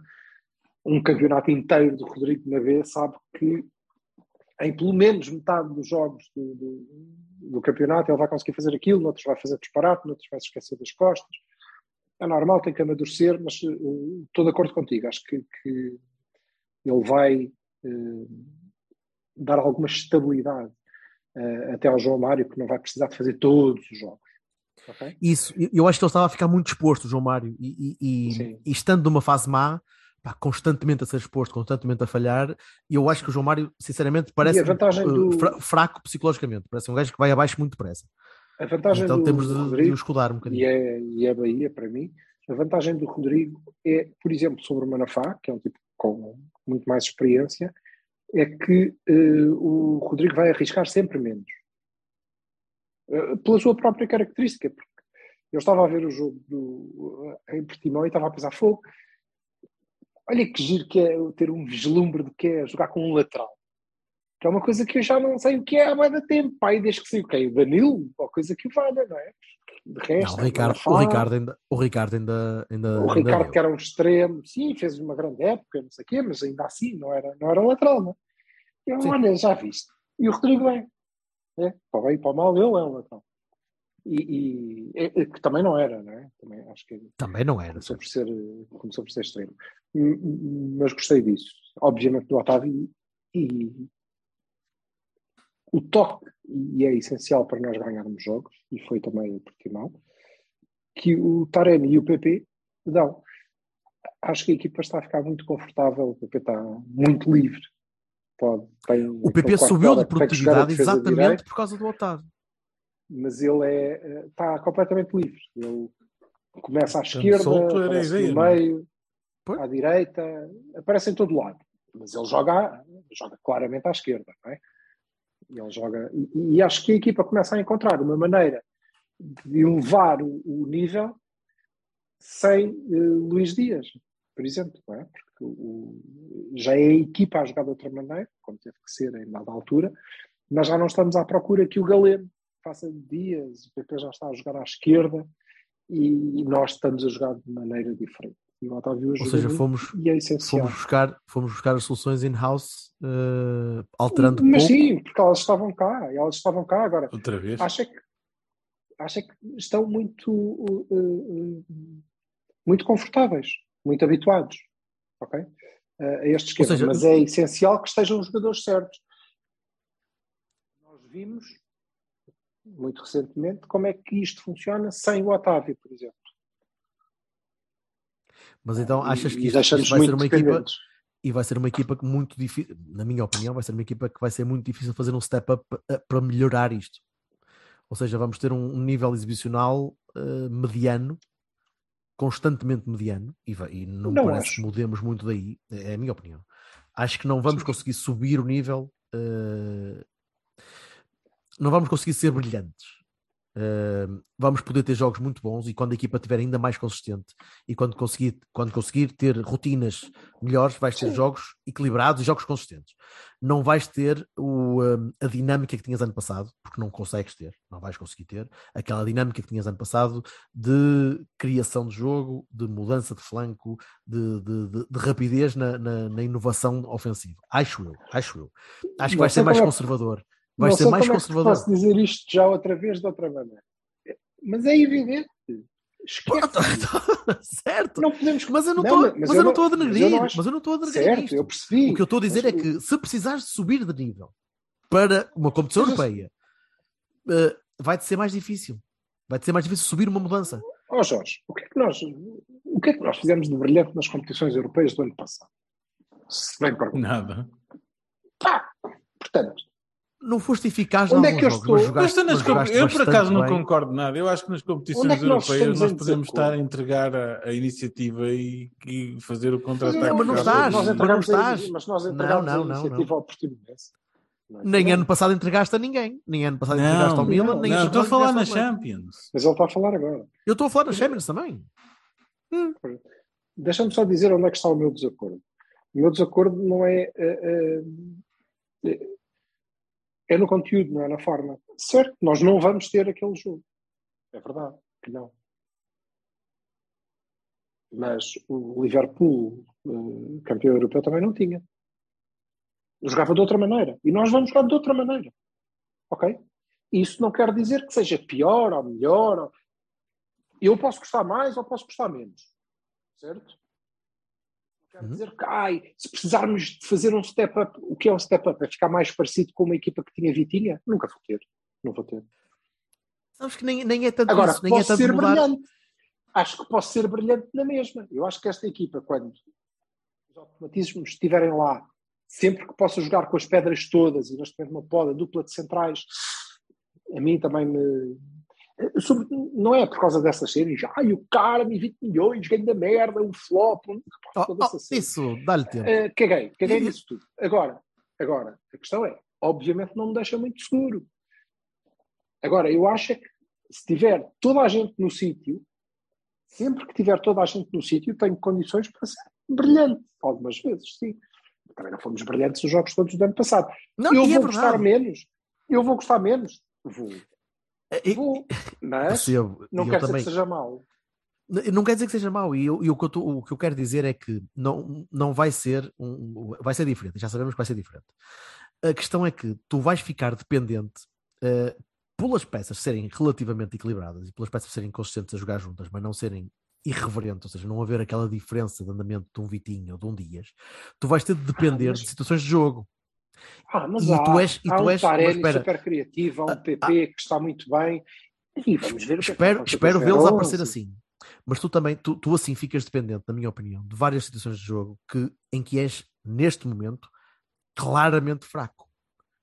Speaker 3: um campeonato inteiro do Rodrigo na B sabe que em pelo menos metade dos jogos do, do, do campeonato ele vai conseguir fazer aquilo, noutros vai fazer disparate, noutros vai se esquecer das costas. É normal, tem que amadurecer, mas uh, estou de acordo contigo. Acho que, que ele vai uh, dar alguma estabilidade uh, até ao João Mário, que não vai precisar de fazer todos os jogos. Okay?
Speaker 1: Isso, eu acho que ele estava a ficar muito exposto, o João Mário, e, e, e, e estando numa fase má, pá, constantemente a ser exposto, constantemente a falhar, e eu acho que o João Mário, sinceramente, parece
Speaker 3: do...
Speaker 1: fraco psicologicamente, parece um gajo que vai abaixo muito depressa.
Speaker 3: A vantagem
Speaker 1: então
Speaker 3: do,
Speaker 1: temos de,
Speaker 3: Rodrigo,
Speaker 1: de escudar um bocadinho.
Speaker 3: E é, e é Bahia para mim. A vantagem do Rodrigo é, por exemplo, sobre o Manafá, que é um tipo com muito mais experiência, é que uh, o Rodrigo vai arriscar sempre menos. Uh, pela sua própria característica, porque eu estava a ver o jogo do, em Portimão e estava a pensar, fogo, olha que giro que é ter um vislumbre de que é jogar com um lateral. Que é uma coisa que eu já não sei o que é há mais de tempo. Pai, desde que sei o que é o Danilo, ou coisa que o valha, não é? De resto,
Speaker 1: não, o, Ricardo, o, Ricardo ainda, o Ricardo ainda. ainda
Speaker 3: o Ricardo, ainda que era um extremo, sim, fez uma grande época, não sei o quê, mas ainda assim não era, não era lateral, não é? Eu, olha, já viste. E o Rodrigo é. é para bem e para o mal, ele é um lateral. E, e, que também não era, não é? Também, acho que
Speaker 1: também não era.
Speaker 3: Começou por ser, começou por ser extremo. Mas gostei disso. Obviamente do Otávio e, o toque, e é essencial para nós ganharmos jogos, e foi também o Portimão, que o Taremi e o PP dão. Acho que a equipa está a ficar muito confortável, o PP está muito livre. Pode, tem,
Speaker 1: o PP subiu de produtividade exatamente por causa do Otávio.
Speaker 3: Mas ele é, está completamente livre. Ele começa à esquerda, aparece no é? meio, à direita, aparece em todo lado. Mas ele joga, joga claramente à esquerda, não é? Ele joga, e, e, acho que a equipa começa a encontrar uma maneira de elevar o, o nível sem uh, Luís Dias, por exemplo, é? porque o, já é a equipa a jogar de outra maneira, como teve que ser em dada altura, mas já não estamos à procura que o Galeno faça Dias, o PP já está a jogar à esquerda e, e nós estamos a jogar de maneira diferente. E o Otávio
Speaker 1: Ou seja, fomos,
Speaker 3: é
Speaker 1: fomos, buscar, fomos buscar as soluções in-house, uh, alterando
Speaker 3: Mas
Speaker 1: pouco.
Speaker 3: sim, porque elas estavam cá, elas estavam cá agora.
Speaker 2: Outra vez?
Speaker 3: Acha que, acha que estão muito, uh, uh, muito confortáveis, muito habituados ok? a este esquema. Seja, Mas é essencial que estejam os jogadores certos. Nós vimos, muito recentemente, como é que isto funciona sem o Otávio, por exemplo.
Speaker 1: Mas então achas que isto, isto vai ser uma equipa e vai ser uma equipa muito difícil, na minha opinião, vai ser uma equipa que vai ser muito difícil fazer um step up eh, para melhorar isto. Ou seja, vamos ter um, nível exibicional uh, mediano, constantemente mediano, e, vai, e não, não parece acho. que mudemos muito daí, é a minha opinião. Acho que não vamos conseguir subir o nível, uh, não vamos conseguir ser brilhantes. Uh, vamos poder ter jogos muito bons e quando a equipa estiver ainda mais consistente e quando conseguir, quando conseguir ter rotinas melhores, vais ter Sim. jogos equilibrados e jogos consistentes. Não vais ter o, a dinâmica que tinhas ano passado, porque não consegues ter, não vais conseguir ter aquela dinâmica que tinhas ano passado de criação de jogo, de mudança de flanco, de, de, de, de rapidez na, na, na, inovação ofensiva. Acho eu, acho eu. Acho que vai ser mais conservador. Vai ser mais conservador.
Speaker 3: É posso dizer isto já outra vez de outra maneira. Mas é evidente.
Speaker 1: certo.
Speaker 3: Não podemos...
Speaker 1: Mas eu não estou mas, mas eu não estou a denegrir. Mas, mas eu não estou a denegrir.
Speaker 3: Certo,
Speaker 1: isto.
Speaker 3: eu percebi.
Speaker 1: O que eu estou a dizer mas... é que se precisares de subir de nível para uma competição mas... europeia, uh, vai-te ser mais difícil. Vai-te ser mais difícil subir uma mudança.
Speaker 3: Ó oh Jorge, o que, é que nós, o que é que nós fizemos de brilhante nas competições europeias do ano passado?
Speaker 2: Se bem Nada.
Speaker 3: Pá, portanto,
Speaker 1: não foste eficaz
Speaker 3: Onde é que eu estou?
Speaker 2: Jogaste, mas jogaste eu, por acaso, não concordo nada. Eu acho que nas competições é que nós europeias nós podemos estar a entregar a, a iniciativa e, e, fazer o contra-ataque.
Speaker 1: Mas não estás,
Speaker 3: mas
Speaker 1: não estás.
Speaker 3: Mas nós entregamos não, não, a iniciativa ao Portimonense.
Speaker 1: É nem ano passado entregaste a ninguém. Nem ano passado não, entregaste ao Milan.
Speaker 2: Não, nem não estou a falar na Champions.
Speaker 3: Mas ele está a falar agora.
Speaker 1: Eu estou a falar na Champions também.
Speaker 3: Hum. Deixa-me só dizer onde é que está o meu desacordo. O meu desacordo não é. É no conteúdo, não é na forma. Certo, nós não vamos ter aquele jogo. É verdade que não. Mas o Liverpool, eh, campeão europeu, também não tinha. Jogava de outra maneira. E nós vamos jogar de outra maneira. Ok? Isso não quer dizer que seja pior ou melhor. Ou... Eu posso gostar mais ou posso gostar menos. Certo?
Speaker 1: Uhum.
Speaker 3: dizer que, ai, se precisarmos de fazer um step-up, o que é um step-up? É ficar mais parecido com uma equipa que tinha Vitinha? Nunca vou ter. Não vou ter.
Speaker 1: Sabes que nem, nem é tanto
Speaker 3: Agora,
Speaker 1: isso, nem é
Speaker 3: posso
Speaker 1: tanto
Speaker 3: ser
Speaker 1: mudar.
Speaker 3: brilhante. Acho que posso ser brilhante na mesma. Eu acho que esta equipa, quando os automatismos estiverem lá, sempre que possa jogar com as pedras todas e nós tivermos uma poda dupla de centrais, a mim também me. Sobre- não é por causa dessas cenas, ai o cara, 20 milhões, ganho da merda, um flop, um-
Speaker 1: Oh, oh, isso, dá-lhe tempo.
Speaker 3: Uh, caguei, caguei nisso tudo. Agora, agora, a questão é, obviamente não me deixa muito seguro. Agora, eu acho é que se tiver toda a gente no sítio, sempre que tiver toda a gente no sítio, tenho condições para ser brilhante. Algumas vezes, sim. Também não fomos brilhantes os jogos todos do ano passado.
Speaker 1: Não,
Speaker 3: eu vou
Speaker 1: é
Speaker 3: gostar menos. Eu vou gostar menos. Vou. Vou. Mas
Speaker 1: Percebo.
Speaker 3: não quer dizer
Speaker 1: também.
Speaker 3: que seja mau.
Speaker 1: Não quer dizer que seja mau, e, eu- e o, que eu tô- o que eu quero dizer é que não, não vai ser um, vai ser diferente, já sabemos que vai ser diferente. A questão é que tu vais ficar dependente eh, pelas peças serem relativamente equilibradas e pelas peças serem consistentes a jogar juntas, mas não serem irreverentes, ou seja, não haver aquela diferença de andamento de um Vitinho ou de um Dias, tu vais ter de depender
Speaker 3: mas-
Speaker 1: de situações de jogo.
Speaker 3: Ah, mas
Speaker 1: E
Speaker 3: há,
Speaker 1: tu és- e
Speaker 3: há
Speaker 1: tu
Speaker 3: um
Speaker 1: és- espera.
Speaker 3: super criativo, há um
Speaker 1: Ah,
Speaker 3: PP que está muito bem. E vamos ver o que é que
Speaker 1: espero, espero vê-los aparecer
Speaker 3: sim.
Speaker 1: assim. Mas tu também, tu, tu assim ficas dependente, na minha opinião, de várias situações de jogo que, em que és, neste momento, claramente fraco,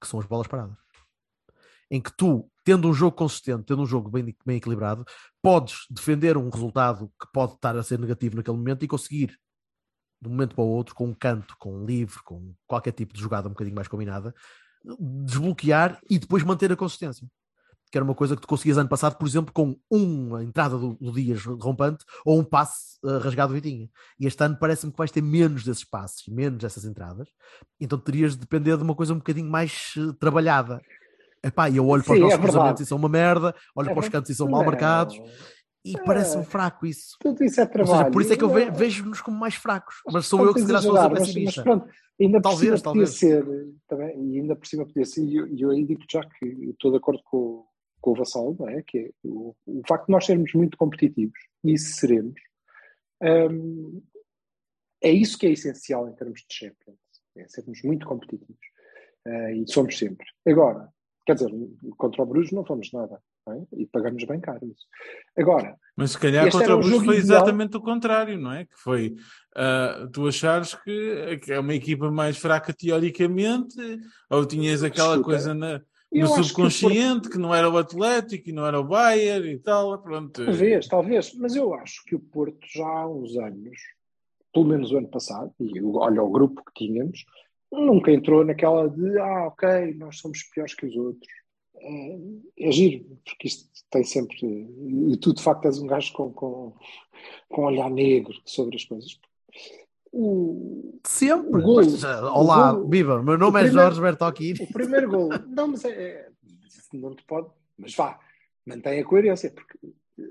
Speaker 1: que são as bolas paradas. Em que tu, tendo um jogo consistente, tendo um jogo bem, bem equilibrado, podes defender um resultado que pode estar a ser negativo naquele momento e conseguir, de um momento para o outro, com um canto, com um livre, com qualquer tipo de jogada um bocadinho mais combinada, desbloquear e depois manter a consistência. Que era uma coisa que tu conseguias ano passado, por exemplo, com uma entrada do, do Dias rompante ou um passe uh, rasgado do Vitinha. E este ano parece-me que vais ter menos desses passes, menos dessas entradas, então terias de depender de uma coisa um bocadinho mais uh, trabalhada. Epá, e eu olho para
Speaker 3: Sim,
Speaker 1: os nossos
Speaker 3: é
Speaker 1: cruzamentos e são uma merda, olho
Speaker 3: É
Speaker 1: para os cantos e são mal marcados, e
Speaker 3: É.
Speaker 1: parece-me fraco isso.
Speaker 3: Tudo isso é trabalho.
Speaker 1: seja, por isso é que eu
Speaker 3: Não-
Speaker 1: vejo-nos como mais fracos. Mas sou eu que se calhar sou
Speaker 3: mas-
Speaker 1: pessimista.
Speaker 3: Mas pronto, ainda por
Speaker 1: Talvez,
Speaker 3: cima podia
Speaker 1: talvez.
Speaker 3: ser, também, e ainda por cima podia ser, e eu, eu aí digo já que estou de acordo com, com o Vassal, não é? Que é o, o facto de nós sermos muito competitivos, e isso seremos, hum, é isso que é essencial em termos de Champions, é sermos muito competitivos. Eh, e somos sempre. Agora, quer dizer, contra o Bruges não fomos nada, é? e pagamos bem caro isso. Agora,
Speaker 2: Mas se calhar contra o Bruges foi exatamente o contrário, não é? Que foi ah, tu achares que, é uma equipa mais fraca teoricamente, ou tinhas aquela
Speaker 3: Escuta,
Speaker 2: coisa na- no
Speaker 3: acho que
Speaker 2: subconsciente que, não era o Atlético e não era o Bayern e tal, pronto.
Speaker 3: Talvez, talvez, mas eu acho que o Porto já há uns anos, pelo menos o ano passado, e olha o grupo que tínhamos, nunca entrou naquela de ah, ok, nós somos piores que os outros. É, é giro, porque isto tem sempre. E tu de facto és um gajo com, com, com olhar negro sobre as coisas. O,
Speaker 1: Sempre.
Speaker 3: O
Speaker 1: Mas, já, Olá,
Speaker 3: o
Speaker 1: viva, meu nome é
Speaker 3: primeiro-
Speaker 1: Jorge Bertocchini.
Speaker 3: o primeiro gol, não, mas é, é- não te pode, mas vá, mantém a coerência, porque eh,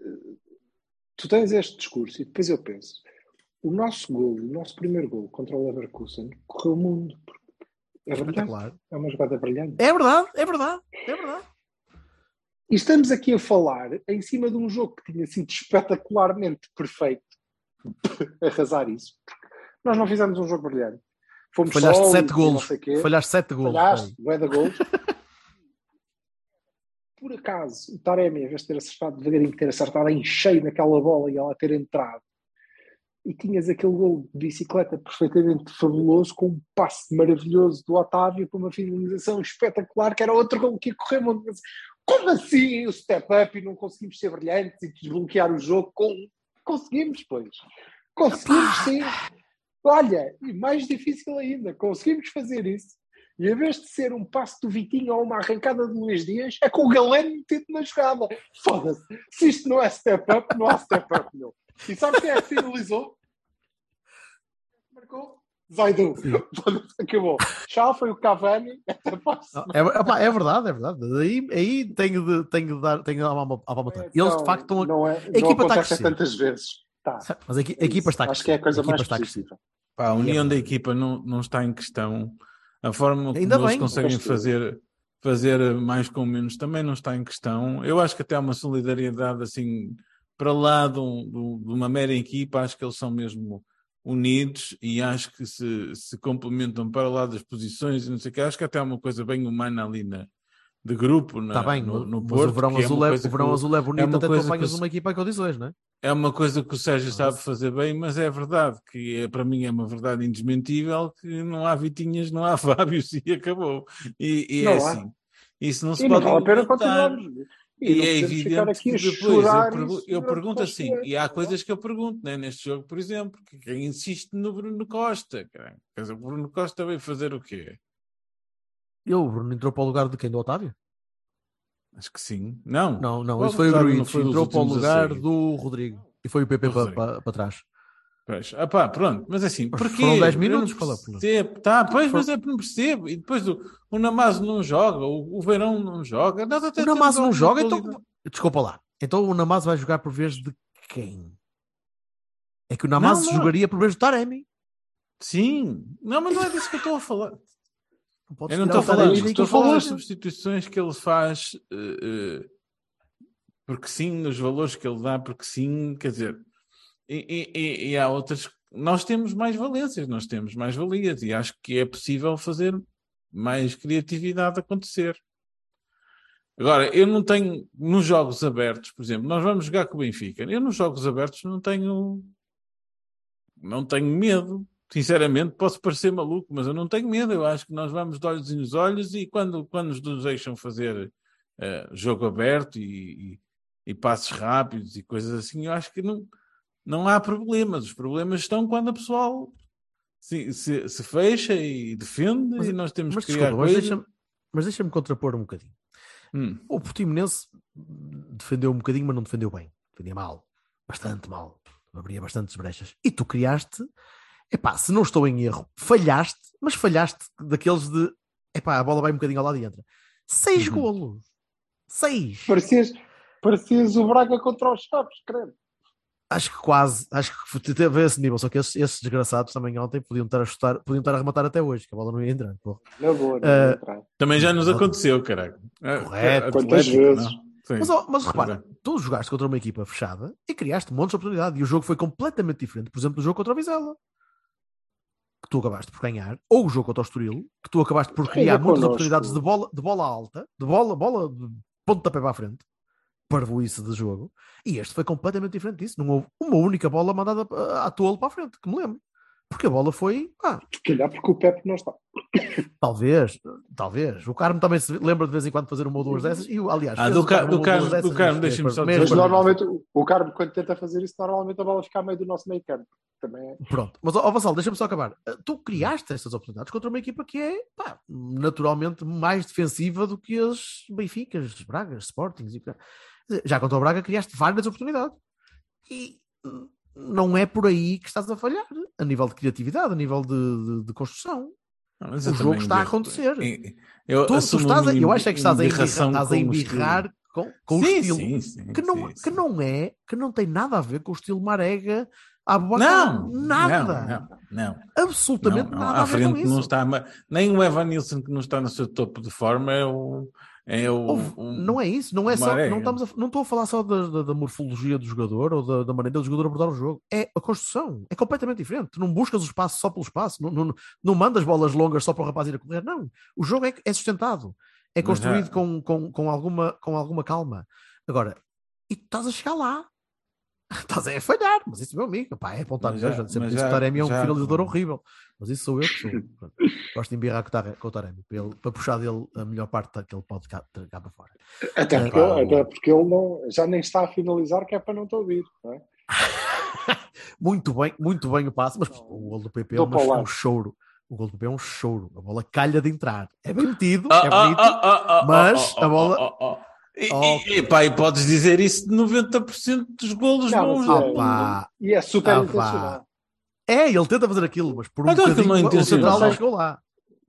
Speaker 3: tu tens este discurso e depois eu penso, o nosso gol, o nosso primeiro gol contra o Leverkusen correu o mundo, porque é
Speaker 1: Espetacular.
Speaker 3: é uma jogada brilhante.
Speaker 1: É verdade, é verdade, é verdade.
Speaker 3: E estamos aqui a falar em cima de um jogo que tinha sido espetacularmente perfeito arrasar isso. Nós não fizemos um jogo brilhante. Fomos
Speaker 1: Falhaste sete golos. Falhaste sete golos.
Speaker 3: Falhaste, bué de golos. Por acaso, o Taremi, em vez de ter acertado devagarinho, ter acertado em cheio naquela bola e ela ter entrado, e tinhas aquele gol de bicicleta perfeitamente fabuloso, com um passe maravilhoso do Otávio, com uma finalização espetacular, que era outro gol que ia correr muito. Como assim o step up e não conseguimos ser brilhantes e desbloquear o jogo? Com... Conseguimos, pois. Conseguimos sim. Olha, e mais difícil ainda, conseguimos fazer isso. E em vez de ser um passo do Vitinho ou uma arrancada de Luís Dias, é com o Galeno metido na jogada. Foda-se. Se isto não é step up, não há step up, meu. E sabe quem é que finalizou? Marcou? Zaidu. Acabou. Tchau, foi o Cavani. A.
Speaker 1: É, epá, é verdade, é verdade. Aí, aí tenho, de, tenho de dar tenho de dar uma, uma Eles de facto estão a.
Speaker 3: Não, é,
Speaker 1: equipa
Speaker 3: não
Speaker 1: está a crescer.
Speaker 3: tantas vezes. Tá.
Speaker 1: Mas a, a equipa está a
Speaker 3: Acho que é a
Speaker 1: crescer.
Speaker 3: coisa
Speaker 1: equipa
Speaker 3: mais
Speaker 1: a crescer.
Speaker 3: positiva.
Speaker 2: Pá, a união da equipa não, não está em questão. A forma como
Speaker 1: Ainda
Speaker 2: eles
Speaker 1: bem.
Speaker 2: conseguem
Speaker 3: Gosto.
Speaker 2: fazer, fazer mais com menos também não está em questão. Eu acho que até há uma solidariedade assim para lá de, um- de uma mera equipa. Acho que eles são mesmo unidos e acho que se, se complementam para lá das posições e não sei o que. Acho que até há uma coisa bem humana ali na, de grupo na,
Speaker 1: Está bem,
Speaker 2: no, no
Speaker 1: mas
Speaker 2: Porto.
Speaker 1: o verão,
Speaker 2: que é
Speaker 1: azul,
Speaker 2: uma
Speaker 1: é, o verão
Speaker 2: que
Speaker 1: azul é bonito
Speaker 2: uma
Speaker 1: até tu
Speaker 2: que
Speaker 1: apanhas uma equipa em condições, não é?
Speaker 2: é uma coisa que o Sérgio
Speaker 1: Mas
Speaker 2: sabe fazer bem, mas é verdade que é, para mim é uma verdade indesmentível que não há Vitinhas, não há Fábios e acabou. E, e é
Speaker 3: Não há.
Speaker 2: assim. Isso não se
Speaker 3: E não
Speaker 2: pode
Speaker 3: vale a pena continuarmos.
Speaker 2: E,
Speaker 3: não
Speaker 2: é evidente que depois eu, pergu- eu pergunto assim, e há coisas que eu pergunto né, neste jogo, por exemplo, que quem insiste no Bruno Costa. Quer dizer, o Bruno Costa veio fazer o quê?
Speaker 1: E o Bruno entrou para o lugar de quem? Do Otávio?
Speaker 2: Acho que sim. Não.
Speaker 1: Não, não,
Speaker 2: Qual
Speaker 1: isso foi o Gruitch.
Speaker 2: dos
Speaker 1: Entrou para o lugar do Rodrigo. E foi o PP para, para, para trás.
Speaker 2: Pois, ah pá, pronto, mas assim,
Speaker 1: Mas
Speaker 2: porquê?
Speaker 1: foram 10
Speaker 2: Eu
Speaker 1: minutos,
Speaker 2: percebo. Tá, pois, mas é que não percebo. E depois o, o Namazo não joga, o, o Verão não joga. Nós até
Speaker 1: O Namazo não joga, então. Desculpa lá. Então o Namazo vai jogar por vez de quem? É que o Namazo
Speaker 2: Não, não.
Speaker 1: jogaria por vez do Taremi.
Speaker 2: Sim, não, mas não é disso que eu estou a falar.
Speaker 1: Não
Speaker 2: Eu não estou a falar disso, estou a falar das substituições que ele faz, eh, eh, porque sim, nos valores que ele dá, porque sim, quer dizer, e, e- e- há outras. Nós temos mais valências, nós temos mais valias, e acho que é possível fazer mais criatividade acontecer. Agora, eu não tenho, nos jogos abertos, por exemplo, nós vamos jogar com o Benfica, eu nos jogos abertos não tenho, não tenho medo. Sinceramente, posso parecer maluco, mas eu não tenho medo. Eu acho que nós vamos de olhos nos olhos e quando, quando nos deixam fazer eh, jogo aberto e, e, e passos rápidos e coisas assim, eu acho que não, não há problemas. Os problemas estão quando a pessoal se, se, se fecha e defende
Speaker 1: Mas-
Speaker 2: e nós temos
Speaker 1: Mas
Speaker 2: que criar
Speaker 1: desculpa, mas deixa-me mas deixa-me contrapor um bocadinho.
Speaker 2: Hum.
Speaker 1: O Portimonense defendeu um bocadinho, mas não defendeu bem. Defendia mal. Bastante mal. Abria bastantes brechas. E tu criaste, epá, se não estou em erro, falhaste, mas falhaste daqueles de, epá, a bola vai um bocadinho ao lado e entra. Seis
Speaker 2: Uhum.
Speaker 1: golos. Seis.
Speaker 3: Parecias, parecias o Braga contra os Chaves, credo.
Speaker 1: Acho que quase, acho que teve esse nível. Só que esses, esses desgraçados também ontem podiam estar a chutar, podiam estar a rematar até hoje, que a bola não ia entrar. porra.
Speaker 3: Na boa, não
Speaker 1: Eh,
Speaker 3: entrar.
Speaker 2: Também já nos
Speaker 1: Não.
Speaker 2: aconteceu, caralho.
Speaker 1: Correto.
Speaker 3: Quantas vezes?
Speaker 2: não? Sim.
Speaker 1: Mas, mas repara, tu jogaste contra uma equipa fechada e criaste um monte de oportunidade. E o jogo foi completamente diferente, por exemplo, do jogo contra o Vizela, que tu acabaste por ganhar, ou o jogo contra o Estoril, que tu acabaste por criar muitas oportunidades de bola, de bola alta, de bola, bola de pontapé para a frente, parvoíce de jogo. E este foi completamente diferente disso. Não houve uma única bola mandada ah, à tolo para a frente, que me lembro. Porque a bola foi, ah,
Speaker 3: Se calhar porque o Pepe não está.
Speaker 1: talvez, talvez. O Carmo também se lembra de vez em quando de fazer uma ou duas dessas. E, o- aliás,
Speaker 2: Ah, do
Speaker 1: o
Speaker 2: Car-
Speaker 1: Carmo
Speaker 2: do Carmo-
Speaker 1: dessas
Speaker 2: do Carmo, deixa-me só
Speaker 3: Mas normalmente o- Carmo, quando tenta fazer isso, normalmente a bola fica a meio do nosso meio campo. Também é.
Speaker 1: Pronto, mas ó Vassal, deixa-me só acabar. Uh, Tu criaste estas oportunidades contra uma equipa que é pá, naturalmente mais defensiva do que as Benficas, Bragas, Sportings. E... Já contra o Braga criaste várias oportunidades. E não é por aí que estás a falhar, a nível de criatividade, a nível de, de- de construção.
Speaker 2: Não,
Speaker 1: O jogo está a acontecer.
Speaker 2: Eu,
Speaker 1: Tu, tu estás a- eu acho é que estás a estás a
Speaker 2: o
Speaker 1: embirrar com, com o
Speaker 2: Sim,
Speaker 1: estilo.
Speaker 2: sim, sim,
Speaker 1: que, não, que não é, que não tem nada a ver com o estilo Marega, Abubacar.
Speaker 2: Não,
Speaker 1: nada.
Speaker 2: Não, não, não.
Speaker 1: Absolutamente
Speaker 2: Não, não.
Speaker 1: nada a
Speaker 2: À frente não está. Nem o Evan Nilsson, que não está no seu topo de forma, é o. É o,
Speaker 1: Houve-
Speaker 2: o-
Speaker 1: não é isso, não é só, não, estamos a- não estou a falar só da, da- da morfologia do jogador ou da, da maneira do jogador abordar o jogo, é a construção, é completamente diferente. Tu não buscas o espaço só pelo espaço, não, não, não mandas bolas longas só para o rapaz ir a correr, não. O jogo é, é sustentado, é construído
Speaker 2: já-
Speaker 1: com, com, com, alguma, com alguma calma. Agora, e tu estás a chegar lá, estás a falhar, mas isso, meu amigo, pá, é apontar já,
Speaker 2: já-
Speaker 1: sempre que o Taremi é um
Speaker 2: já-
Speaker 1: finalizador horrível, mas isso sou eu que sou. Pronto. Gosto de embirrar com o Taremi, para, ele- para puxar dele a melhor parte que ele pode cá, cá para fora.
Speaker 3: Até,
Speaker 1: É,
Speaker 3: porque,
Speaker 1: pá,
Speaker 3: ele, até porque ele não, já nem está a finalizar, que é para não te ouvir. Não é?
Speaker 1: Muito bem, muito bem o passe, mas o gol do PP é, uma- é um choro. O gol do PP é um choro. A bola calha de entrar. É bem metido,
Speaker 2: Ah,
Speaker 1: é
Speaker 2: ah,
Speaker 1: bonito.
Speaker 2: ah, ah, ah,
Speaker 1: mas
Speaker 2: ah,
Speaker 1: a bola-
Speaker 2: ah, ah, ah. E,
Speaker 1: Oh.
Speaker 2: e, e, pá, e podes dizer isso de 90% dos golos
Speaker 3: Não,
Speaker 2: bons.
Speaker 3: mas é-. E é super
Speaker 1: Ah,
Speaker 3: intencional.
Speaker 1: É, ele tenta fazer aquilo, mas por um
Speaker 2: Então, aquilo
Speaker 1: bocadinho
Speaker 2: não é
Speaker 1: o central
Speaker 2: intencional.
Speaker 1: não chegou lá.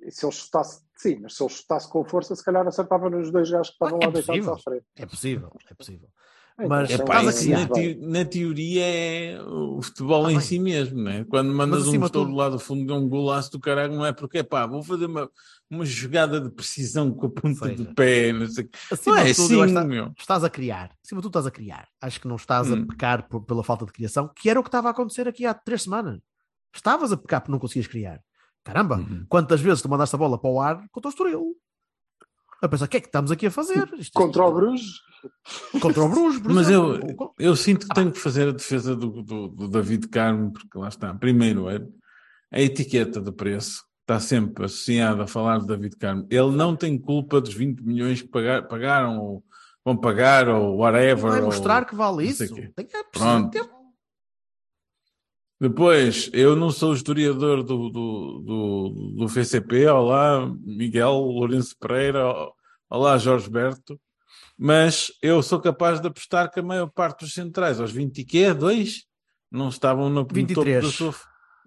Speaker 3: E se ele chutasse, sim, mas se ele chutasse com força, se calhar acertava nos dois gajos que estavam
Speaker 1: É
Speaker 3: lá deitados à frente.
Speaker 1: É possível, é possível.
Speaker 3: Então,
Speaker 1: Mas
Speaker 2: É pá, isso
Speaker 1: criar.
Speaker 2: na,
Speaker 3: vai.
Speaker 2: teo- na teoria é o futebol
Speaker 1: Ah,
Speaker 2: em
Speaker 1: bem.
Speaker 2: si mesmo, né? Quando mandas um estouro
Speaker 1: tudo-
Speaker 2: lá do fundo de um golaço do caralho, não é porque, pá, vou fazer uma, uma jogada de precisão com a ponta
Speaker 1: Seja.
Speaker 2: do pé, não sei.
Speaker 1: Acima
Speaker 2: Não é
Speaker 1: de tudo,
Speaker 2: assim,
Speaker 1: que
Speaker 2: meu.
Speaker 1: estás a criar. Acima de tudo, estás a criar. Acho que não estás
Speaker 2: Hum.
Speaker 1: a pecar por- pela falta de criação, que era o que estava a acontecer aqui há três semanas. Estavas a pecar porque não conseguias criar. Caramba,
Speaker 2: Uhum.
Speaker 1: quantas vezes tu mandaste a bola para o ar contra o Estoril? A pensar, o que é que estamos aqui a fazer? Isto-
Speaker 3: Contra o Bruges,
Speaker 1: Contra o Bruges, por
Speaker 2: Mas eu,
Speaker 1: exemplo.
Speaker 2: eu sinto que tenho que fazer a defesa do, do, do David Carmo, porque lá está. Primeiro, é a etiqueta de preço está sempre associada a falar de David Carmo. Ele não tem culpa dos 20 milhões que pagar- pagaram, ou vão pagar, ou whatever.
Speaker 1: Vai
Speaker 2: ou-
Speaker 1: mostrar que vale isso. Tem que
Speaker 2: Pronto.
Speaker 1: ter-
Speaker 2: Depois, eu não sou o historiador do, do, do, do VCP, olá Miguel Lourenço Pereira, olá Jorge Berto, mas eu sou capaz de apostar que a maior parte dos centrais, aos 20 e quê? Dois? Não estavam no, no, topo,
Speaker 1: 23.
Speaker 2: da sua,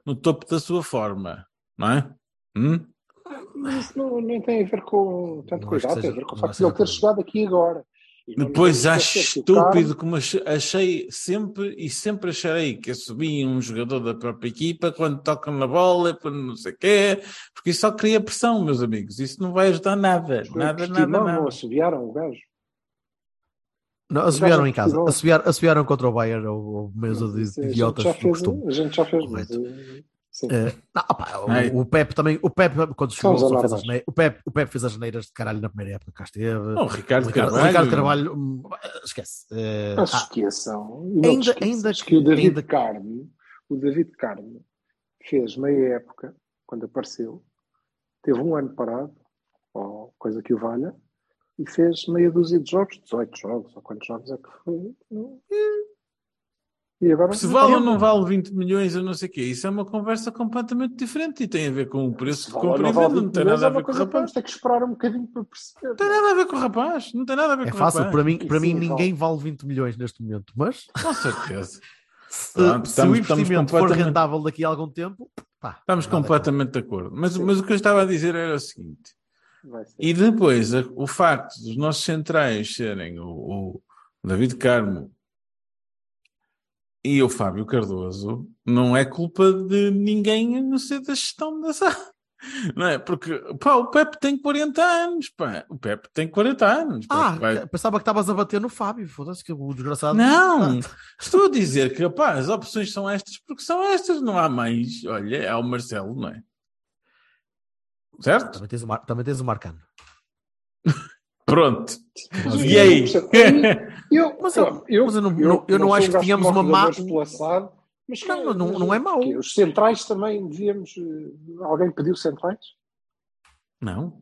Speaker 2: no topo da sua forma, não é? Hum?
Speaker 3: mas isso não, nem tem a ver com tanto
Speaker 1: Não acho
Speaker 3: cuidado, tem a ver com o facto de ele ter chegado aqui agora.
Speaker 2: Depois acho estúpido como ach- achei sempre e sempre acharei que subia um jogador da própria equipa quando tocam na bola, quando não sei o quê, porque isso só cria pressão, meus amigos. Isso não vai ajudar nada,
Speaker 3: Os
Speaker 2: nada, nada, nada.
Speaker 3: Não assobiaram o gajo.
Speaker 1: Não, assobiaram em casa. Assobiaram, assobiaram contra o Bayern ou, ou mesa de, de
Speaker 3: a gente
Speaker 1: idiotas
Speaker 3: já
Speaker 1: do
Speaker 3: fez. A gente já fez, mas, sim.
Speaker 1: Eh, não, opá,
Speaker 2: Ai.
Speaker 1: o, o Pep também, o Pep quando chegou só fez as ne- o Pep, o Pep fez as neiras de caralho na primeira época, cá esteve.
Speaker 2: Oh, o Ricardo
Speaker 1: o Ricardo,
Speaker 2: Carvalho.
Speaker 1: Ricardo Carvalho, hum, esquece.
Speaker 3: Se
Speaker 1: ah,
Speaker 3: esqueçam. não
Speaker 1: ainda- ainda
Speaker 3: que,
Speaker 1: que-
Speaker 3: o David
Speaker 1: ainda
Speaker 3: Carmo, o David Carmo fez meia época, quando apareceu, teve um ano parado, ou coisa que o valha, e fez meia dúzia de jogos, 18 jogos, ou quantos jogos é que foi? Não. E agora
Speaker 2: Se vale ou não vale 20 milhões ou não sei o quê, isso é uma conversa completamente diferente e tem a ver com o preço de compra e
Speaker 3: não vale
Speaker 2: venda, não
Speaker 3: 20
Speaker 2: tem nada
Speaker 3: é
Speaker 2: a ver
Speaker 3: uma
Speaker 2: com o rapaz.
Speaker 3: ter que esperar um bocadinho para perceber.
Speaker 2: Não tem nada a ver com o rapaz, não tem nada a ver
Speaker 1: é
Speaker 2: com o
Speaker 1: fácil,
Speaker 2: rapaz.
Speaker 1: para mim, para mim
Speaker 3: Sim,
Speaker 1: ninguém vale 20 milhões neste momento, mas
Speaker 2: Com certeza.
Speaker 1: se,
Speaker 2: Pronto,
Speaker 1: se o investimento for rentável daqui a algum tempo, pá,
Speaker 2: Estamos completamente de acordo. Mas, mas o que eu estava a dizer era o seguinte. E depois, o facto dos nossos centrais serem o, o David Carmo e o Fábio Cardoso, não é culpa de ninguém a não ser da gestão da SAD. Não é? Porque pá, o Pepe tem 40 anos, pá. O Pepe tem 40 anos.
Speaker 1: Ah,
Speaker 2: Vai-
Speaker 1: pensava que estavas a bater no Fábio, foda-se que o desgraçado.
Speaker 2: Não, estou a dizer que pá, as opções são estas porque são estas, não há mais. Olha, há o Marcelo, não é? Certo?
Speaker 1: Também tens o, Mar, também tens o Marcano.
Speaker 2: Pronto. E aí?
Speaker 3: Eu,
Speaker 1: Mas eu-
Speaker 3: eu,
Speaker 1: mas eu não- eu acho que tínhamos uma má-
Speaker 3: mas
Speaker 1: Não,
Speaker 3: que-
Speaker 1: não-
Speaker 3: mas
Speaker 1: não é mau.
Speaker 3: que Os centrais também devíamos. eh, Alguém pediu centrais?
Speaker 2: Não.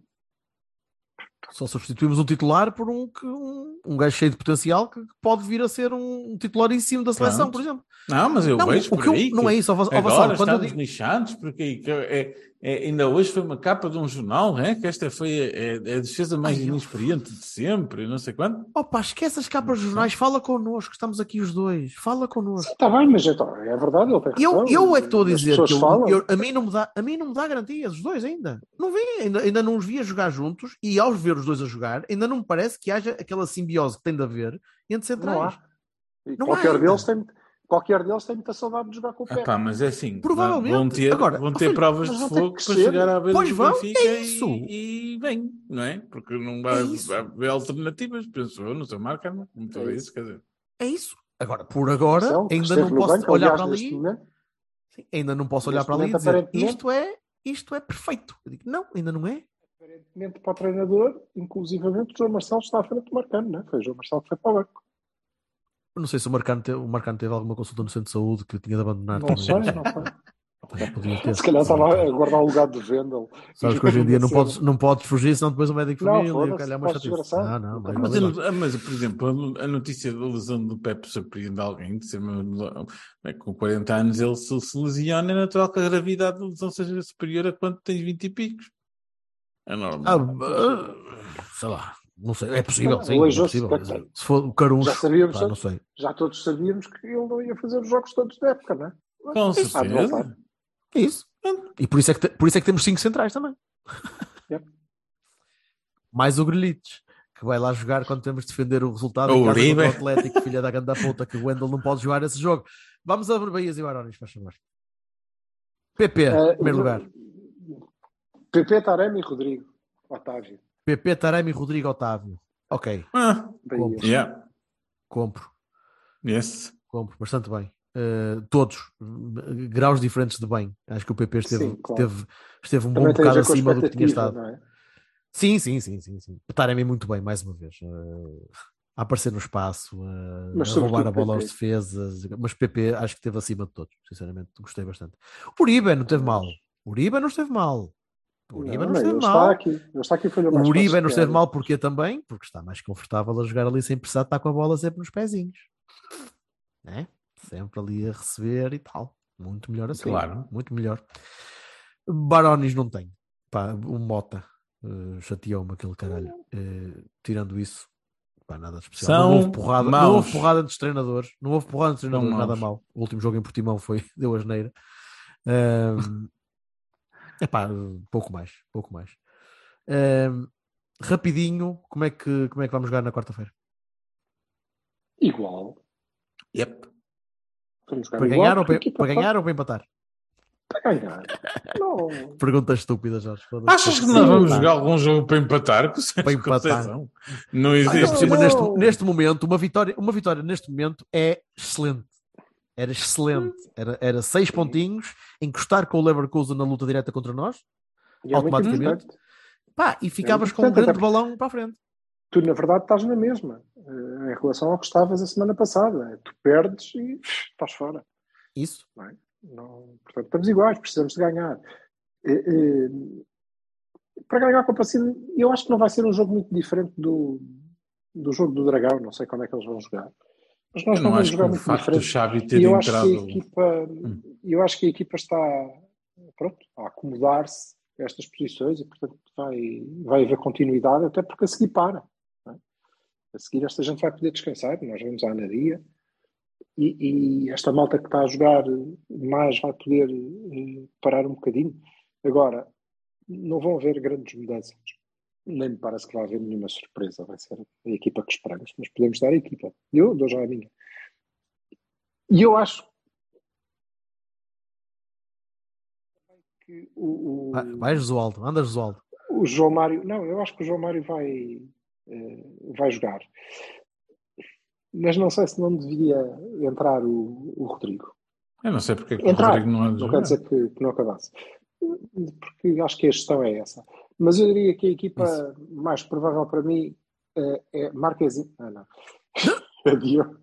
Speaker 1: Só substituímos um titular por um, que- um, um gajo cheio de potencial que pode vir a ser um titularíssimo da seleção,
Speaker 2: Pronto.
Speaker 1: por exemplo.
Speaker 2: Não, mas eu
Speaker 1: não,
Speaker 2: vejo
Speaker 1: o
Speaker 2: por
Speaker 1: que eu- não é isso, ó,
Speaker 2: Agora
Speaker 1: Vassalo, quando eu
Speaker 2: estamos
Speaker 1: digo-
Speaker 2: lixados, porque que- é, é- ainda hoje foi uma capa de um jornal, é? que esta foi a, é- é a defesa mais
Speaker 1: Ai, eu-
Speaker 2: inexperiente de sempre, não sei quanto.
Speaker 1: Opa, esquece as capas de jornais, fala connosco, estamos aqui os dois, fala connosco.
Speaker 3: Está bem, mas então, é verdade, ele tem
Speaker 1: Eu, eu é que estou a dizer que eu- eu- a, mim não me dá, a mim não me dá garantias, os dois ainda. Não vi, ainda, ainda não os vi a jogar juntos e ao ver os dois a jogar, ainda não me parece que haja aquela simbiose que tem de haver entre
Speaker 3: Não há.
Speaker 1: centrais.
Speaker 3: E
Speaker 1: Não há
Speaker 3: qualquer,
Speaker 1: ainda.
Speaker 3: deles tem, qualquer deles tem muita saudade de jogar com o
Speaker 2: Ah,
Speaker 3: pé.
Speaker 2: pá, mas é assim,
Speaker 1: Provavelmente.
Speaker 2: vão ter,
Speaker 1: Agora,
Speaker 2: vão ter
Speaker 1: filho,
Speaker 2: provas de fogo
Speaker 3: que
Speaker 2: para chegar à beira
Speaker 1: Pois
Speaker 2: do
Speaker 1: vão,
Speaker 2: Benfica
Speaker 1: é isso.
Speaker 2: E, e vem, não é? Porque não vai,
Speaker 1: É
Speaker 2: haver alternativas, penso eu, no seu marca, não? Como tu
Speaker 3: É isso.
Speaker 2: quer dizer.
Speaker 1: É isso. Agora, por agora,
Speaker 3: que
Speaker 1: ainda não posso
Speaker 3: banco,
Speaker 1: olhar
Speaker 3: aliás,
Speaker 1: para
Speaker 3: neste
Speaker 1: ali.
Speaker 3: momento.
Speaker 1: Sim, ainda não posso olhar para ali e dizer isto é, isto é perfeito. Eu digo, não, ainda não é.
Speaker 3: Aparentemente para o treinador, inclusivamente o João Marcelo está à frente do Marcano, não é? Foi o João Marcelo que foi para o banco.
Speaker 1: Eu Não sei se o Marcano, teve, o Marcano teve alguma consulta no centro de saúde que tinha de abandonar.
Speaker 3: Não
Speaker 1: também.
Speaker 3: sei, não sei. Se calhar estava a guardar o lugar do Vendel.
Speaker 1: Sabes que hoje em dia não podes, não podes fugir, senão depois o médico de
Speaker 3: Não,
Speaker 1: família calhar uma chatice.
Speaker 3: desgraçar.
Speaker 1: Não, não, mas,
Speaker 2: Mas,
Speaker 1: vai lá.
Speaker 2: eu não- mas, por exemplo, a notícia da lesão do Pepe surpreende alguém de ser uma- é, com 40 anos ele se, se lesiona, é natural que a gravidade da lesão seja superior a quando tens 20 e picos. É
Speaker 1: Ah,
Speaker 2: normal.
Speaker 1: ah, sei lá, não sei, é possível,
Speaker 3: Não,
Speaker 1: sim, é
Speaker 3: aleijou-se
Speaker 1: possível. Se for o Caruncho,
Speaker 3: Já sabíamos,
Speaker 1: pá, não sei.
Speaker 3: já todos sabíamos que ele não ia fazer os jogos todos da época, não é?
Speaker 2: Com
Speaker 3: Há de
Speaker 2: certeza.
Speaker 1: É isso. E por isso é que, por isso é que temos cinco centrais também.
Speaker 3: Yep.
Speaker 1: Mais o Grelites, que vai lá jogar quando temos de defender o resultado
Speaker 2: O
Speaker 1: em casa
Speaker 2: Uribe.
Speaker 1: contra o Atlético, filha da ganda puta, que o Wendel não pode jogar esse jogo. Vamos a Bahias e Barões, faz favor. PP,
Speaker 3: Eh,
Speaker 1: primeiro lugar.
Speaker 3: PP, Taremi e Rodrigo. Otávio.
Speaker 1: PP, Taremi, Rodrigo, Otávio. Ok,
Speaker 2: Ah.
Speaker 1: Compro.
Speaker 2: yeah.
Speaker 1: compro,
Speaker 2: Yes.
Speaker 1: compro, bastante bem. Uh, todos, graus diferentes de bem. Acho que o PP esteve,
Speaker 3: Sim, claro.
Speaker 1: esteve, esteve um
Speaker 3: Também
Speaker 1: bom bocado acima do que tinha estado.
Speaker 3: é?
Speaker 1: Sim, sim, sim, sim, sim. Taremi muito bem, mais uma vez. Uh, a aparecer no espaço, uh, a roubar a bola aos
Speaker 3: PP.
Speaker 1: defesas. Mas PP acho que esteve acima de todos, sinceramente, gostei bastante. Uribe não esteve mal. Uribe não esteve mal. Uribe não,
Speaker 3: Não,
Speaker 1: esteve mal.
Speaker 3: está aqui. Aqui foi
Speaker 1: O Uribe não esteve mal porque também, porque está mais confortável a jogar ali sem precisar estar com a bola sempre nos pezinhos. Né? Sempre ali a receber e tal. Muito melhor assim.
Speaker 2: Claro.
Speaker 1: Muito melhor. Barones não tem. Pá, o Mota eh, chateou-me aquele caralho. Eh, tirando isso, pá, nada de especial.
Speaker 2: São
Speaker 1: não houve porrada, não houve porrada entre os treinadores. Não houve porrada entre os
Speaker 2: São
Speaker 1: treinadores, nada
Speaker 2: maus.
Speaker 1: mal. O último jogo em Portimão foi, deu asneira. Um, epá, pouco mais, pouco mais. Um, rapidinho, como é, que, como é que vamos jogar na quarta-feira?
Speaker 3: Igual.
Speaker 2: Yep.
Speaker 3: Vamos jogar
Speaker 1: Para
Speaker 3: igual,
Speaker 1: ganhar, ou para, para ganhar ou para empatar?
Speaker 3: Para ganhar. Não.
Speaker 1: Pergunta estúpida, Jorge.
Speaker 2: Achas que nós vamos
Speaker 1: pá.
Speaker 2: jogar algum jogo para empatar?
Speaker 1: Para empatar.
Speaker 2: Não existe.
Speaker 1: cima,
Speaker 3: não.
Speaker 1: neste, neste momento, uma vitória, uma vitória neste momento é excelente. Era excelente. Era, era seis pontinhos, encostar com o Leverkusen na luta direta contra nós,
Speaker 3: E é
Speaker 1: Automaticamente. pá, e ficavas com um grande balão para a frente.
Speaker 3: Tu, na verdade, estás na mesma. eh, em relação ao que estavas a semana passada. Tu perdes e estás fora.
Speaker 1: Isso.
Speaker 3: Não, portanto, estamos iguais, precisamos de ganhar. Eh, eh, para ganhar a Copa eu acho que não vai ser um jogo muito diferente do, do jogo do Dragão. Não sei como é que eles vão jogar. Mas nós
Speaker 2: Eu
Speaker 3: não
Speaker 2: não
Speaker 3: vamos
Speaker 2: acho
Speaker 3: jogar muito diferente.
Speaker 2: Xavi ter
Speaker 3: E eu acho
Speaker 2: entrado.
Speaker 3: que a equipa, eu acho que a equipa está pronto, a acomodar-se a estas posições e, portanto, vai, vai haver continuidade, até porque a seguir para. é? A seguir, esta gente vai poder descansar, nós vamos à Anadia e, e esta malta que está a jogar mais vai poder eh, parar um bocadinho. Agora, não vão haver grandes mudanças. Nem me parece que vai haver nenhuma surpresa. Vai ser a equipa que esperamos, mas podemos dar a equipa. Eu dou já a minha. E eu acho que o, o,
Speaker 1: Vai, vai Josualdo, anda Josualdo.
Speaker 3: o João Mário. Não, eu acho que o João Mário vai, eh, vai jogar. Mas não sei se não devia entrar o, o Rodrigo.
Speaker 2: Eu não sei porque é que o
Speaker 3: Entrar,
Speaker 2: Rodrigo não
Speaker 3: não quer dizer que, que não acabasse. Porque acho que a gestão é essa. Mas eu diria que a equipa mais provável para mim eh, é Marquezinho. Ah, não. É Diogo.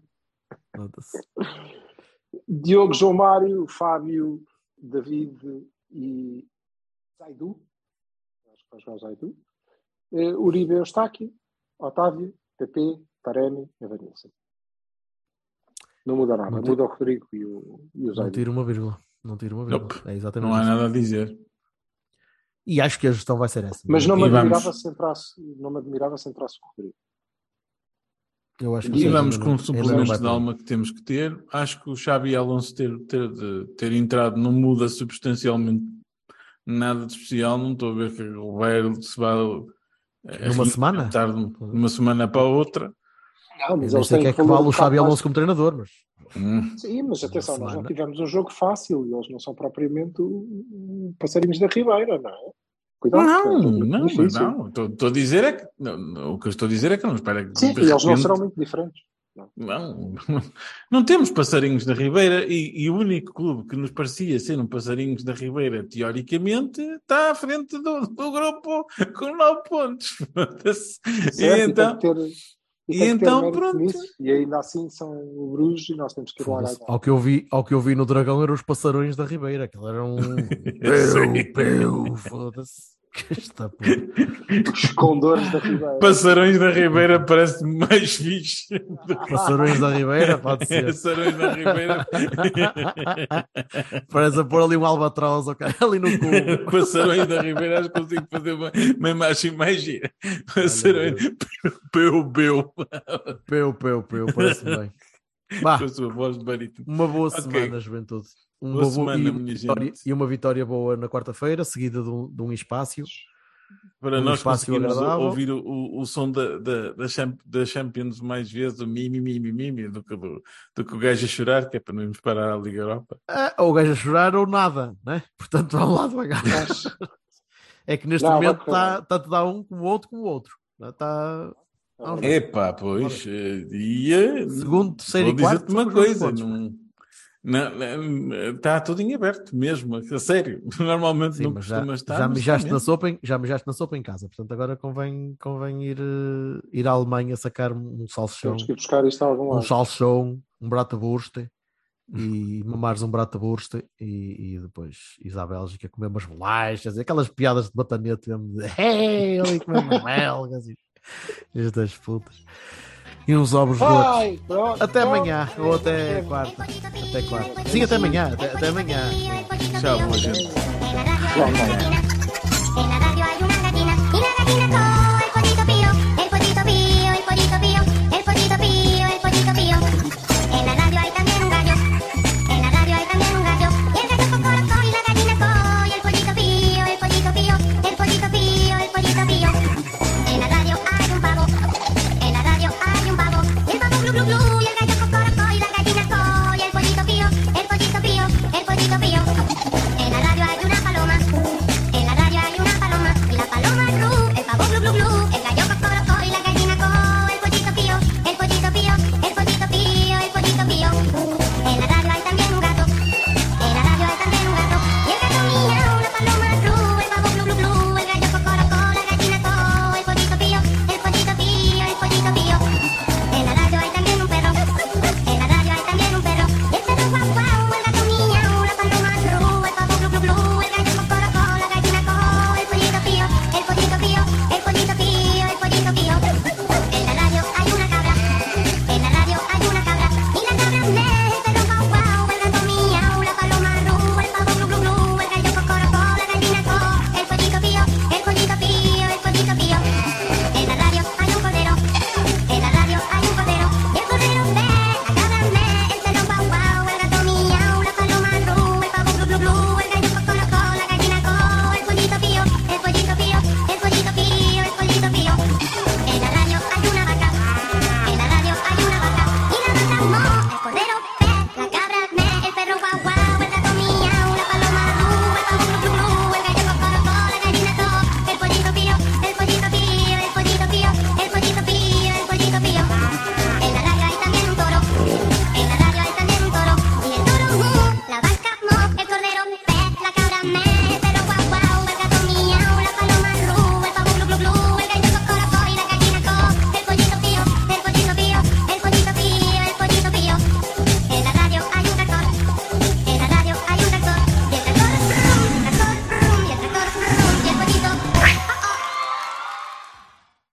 Speaker 3: Diogo, João Mário, Fábio, David e Zaidu. Acho que vai jogar o Zaidu. Eh, Uribe Eustáquio, Otávio, PP, Taremi e Vanessa. Não muda nada.
Speaker 1: Não
Speaker 3: muda o Rodrigo e o, e o
Speaker 1: Não
Speaker 3: Zaidu.
Speaker 1: tiro uma vírgula. Não tiro uma vírgula.
Speaker 2: Nope.
Speaker 1: É exatamente
Speaker 2: Não há
Speaker 1: isso.
Speaker 2: nada a dizer.
Speaker 1: E acho que a gestão vai ser essa.
Speaker 3: Mas não me
Speaker 2: E vamos-
Speaker 3: admirava se entrasse, não me admirava se entrasse o Rodrigo.
Speaker 1: Eu acho que
Speaker 3: E
Speaker 2: vamos com
Speaker 1: não
Speaker 2: suplemento de alma que temos que ter. Acho que o Xabi Alonso ter, ter, de- ter entrado não muda substancialmente nada de especial. Não estou a ver que o Bayern se vai eh,
Speaker 1: Numa semana?
Speaker 2: de uma semana para outra.
Speaker 3: Não,
Speaker 1: Eu
Speaker 3: mas eles
Speaker 1: sei que é que vale o
Speaker 3: um
Speaker 1: Xabi Alonso como treinador, mas
Speaker 2: Hum.
Speaker 3: Sim, mas atenção, nós não tivemos um jogo fácil e eles não são propriamente passarinhos da Ribeira, não é? Cuidado, é
Speaker 2: Não,
Speaker 3: muito
Speaker 2: não, não. Estou a dizer é que. não, não, o que eu estou a dizer é que não espera que.
Speaker 3: Sim,
Speaker 2: de
Speaker 3: e eles não
Speaker 2: repente-
Speaker 3: serão muito diferentes.
Speaker 2: Não, não temos passarinhos da Ribeira e, e o único clube que nos parecia ser um passarinhos da Ribeira, teoricamente, está à frente do, do grupo com nove pontos. Foda-se.
Speaker 3: Certo?
Speaker 2: e então,
Speaker 3: tem que ter, e
Speaker 2: e então, pronto.
Speaker 3: nisso. E ainda assim são Bruges e nós temos que ir lá
Speaker 1: ao que, eu vi, ao que eu vi no Dragão eram os passarões da Ribeira. Aquilo era um. Peu, peu, foda-se. Esta porra.
Speaker 3: Os condores da Ribeira.
Speaker 2: Passarões da Ribeira parece mais fixe.
Speaker 1: Passarões da Ribeira, pode ser.
Speaker 2: Passarões da Ribeira.
Speaker 1: Parece a pôr ali um albatroz ok, ali no cubo.
Speaker 2: Passarões da Ribeira, acho que consigo fazer uma, uma imagem mais gira. Passarões. Peu, peu.
Speaker 1: Peu, peu, peu, parece bem.
Speaker 2: Com a sua voz de barítono.
Speaker 1: uma boa
Speaker 2: Ok.
Speaker 1: semana, juventude. Um
Speaker 2: Boa semana,
Speaker 1: e, vitória,
Speaker 2: gente.
Speaker 1: e uma vitória boa na quarta-feira, seguida de um, de um espaço.
Speaker 2: Para
Speaker 1: Um
Speaker 2: nós
Speaker 1: espaço
Speaker 2: conseguirmos
Speaker 1: agradável.
Speaker 2: ouvir o, o, o som da, da, da, Champ- da Champions mais vezes, o mimi, mimi, mimi, do que, do, do que o gajo a chorar, que é para não irmos parar a Liga Europa.
Speaker 1: Ah, ou o gajo a chorar ou nada, né? Portanto, vamos lá devagar. É que neste
Speaker 3: Não,
Speaker 1: momento está tanto dá um como o outro como o outro. Está.
Speaker 2: Epá, pois, eh, ia...
Speaker 1: Segundo, terceiro
Speaker 2: Vou
Speaker 1: e quarto,
Speaker 2: dizer-te uma coisa,
Speaker 1: pontos.
Speaker 2: não, Está tudo em aberto mesmo, a sério. Normalmente
Speaker 1: Sim,
Speaker 2: não
Speaker 1: mas já,
Speaker 2: costuma estar.
Speaker 1: já mijaste na sopa em, já mijaste na sopa em casa, portanto agora convém, convém ir, eh, ir à Alemanha sacar um salsichão,
Speaker 3: Temos que ir buscar isto a algum
Speaker 1: um
Speaker 3: lado.
Speaker 1: salsichão, um bratwurst e mamares um bratwurst e, e depois ires à Bélgica comer umas bolachas, aquelas piadas de batanete mesmo de hey, ali comer umas belgas e estas putas. E uns ovos.
Speaker 3: Ai, pronto,
Speaker 1: Até
Speaker 3: pronto.
Speaker 1: amanhã, ou até quarta. Até quarta. Sim, até amanhã, até, até amanhã.
Speaker 2: Tchau, boa gente.
Speaker 4: En la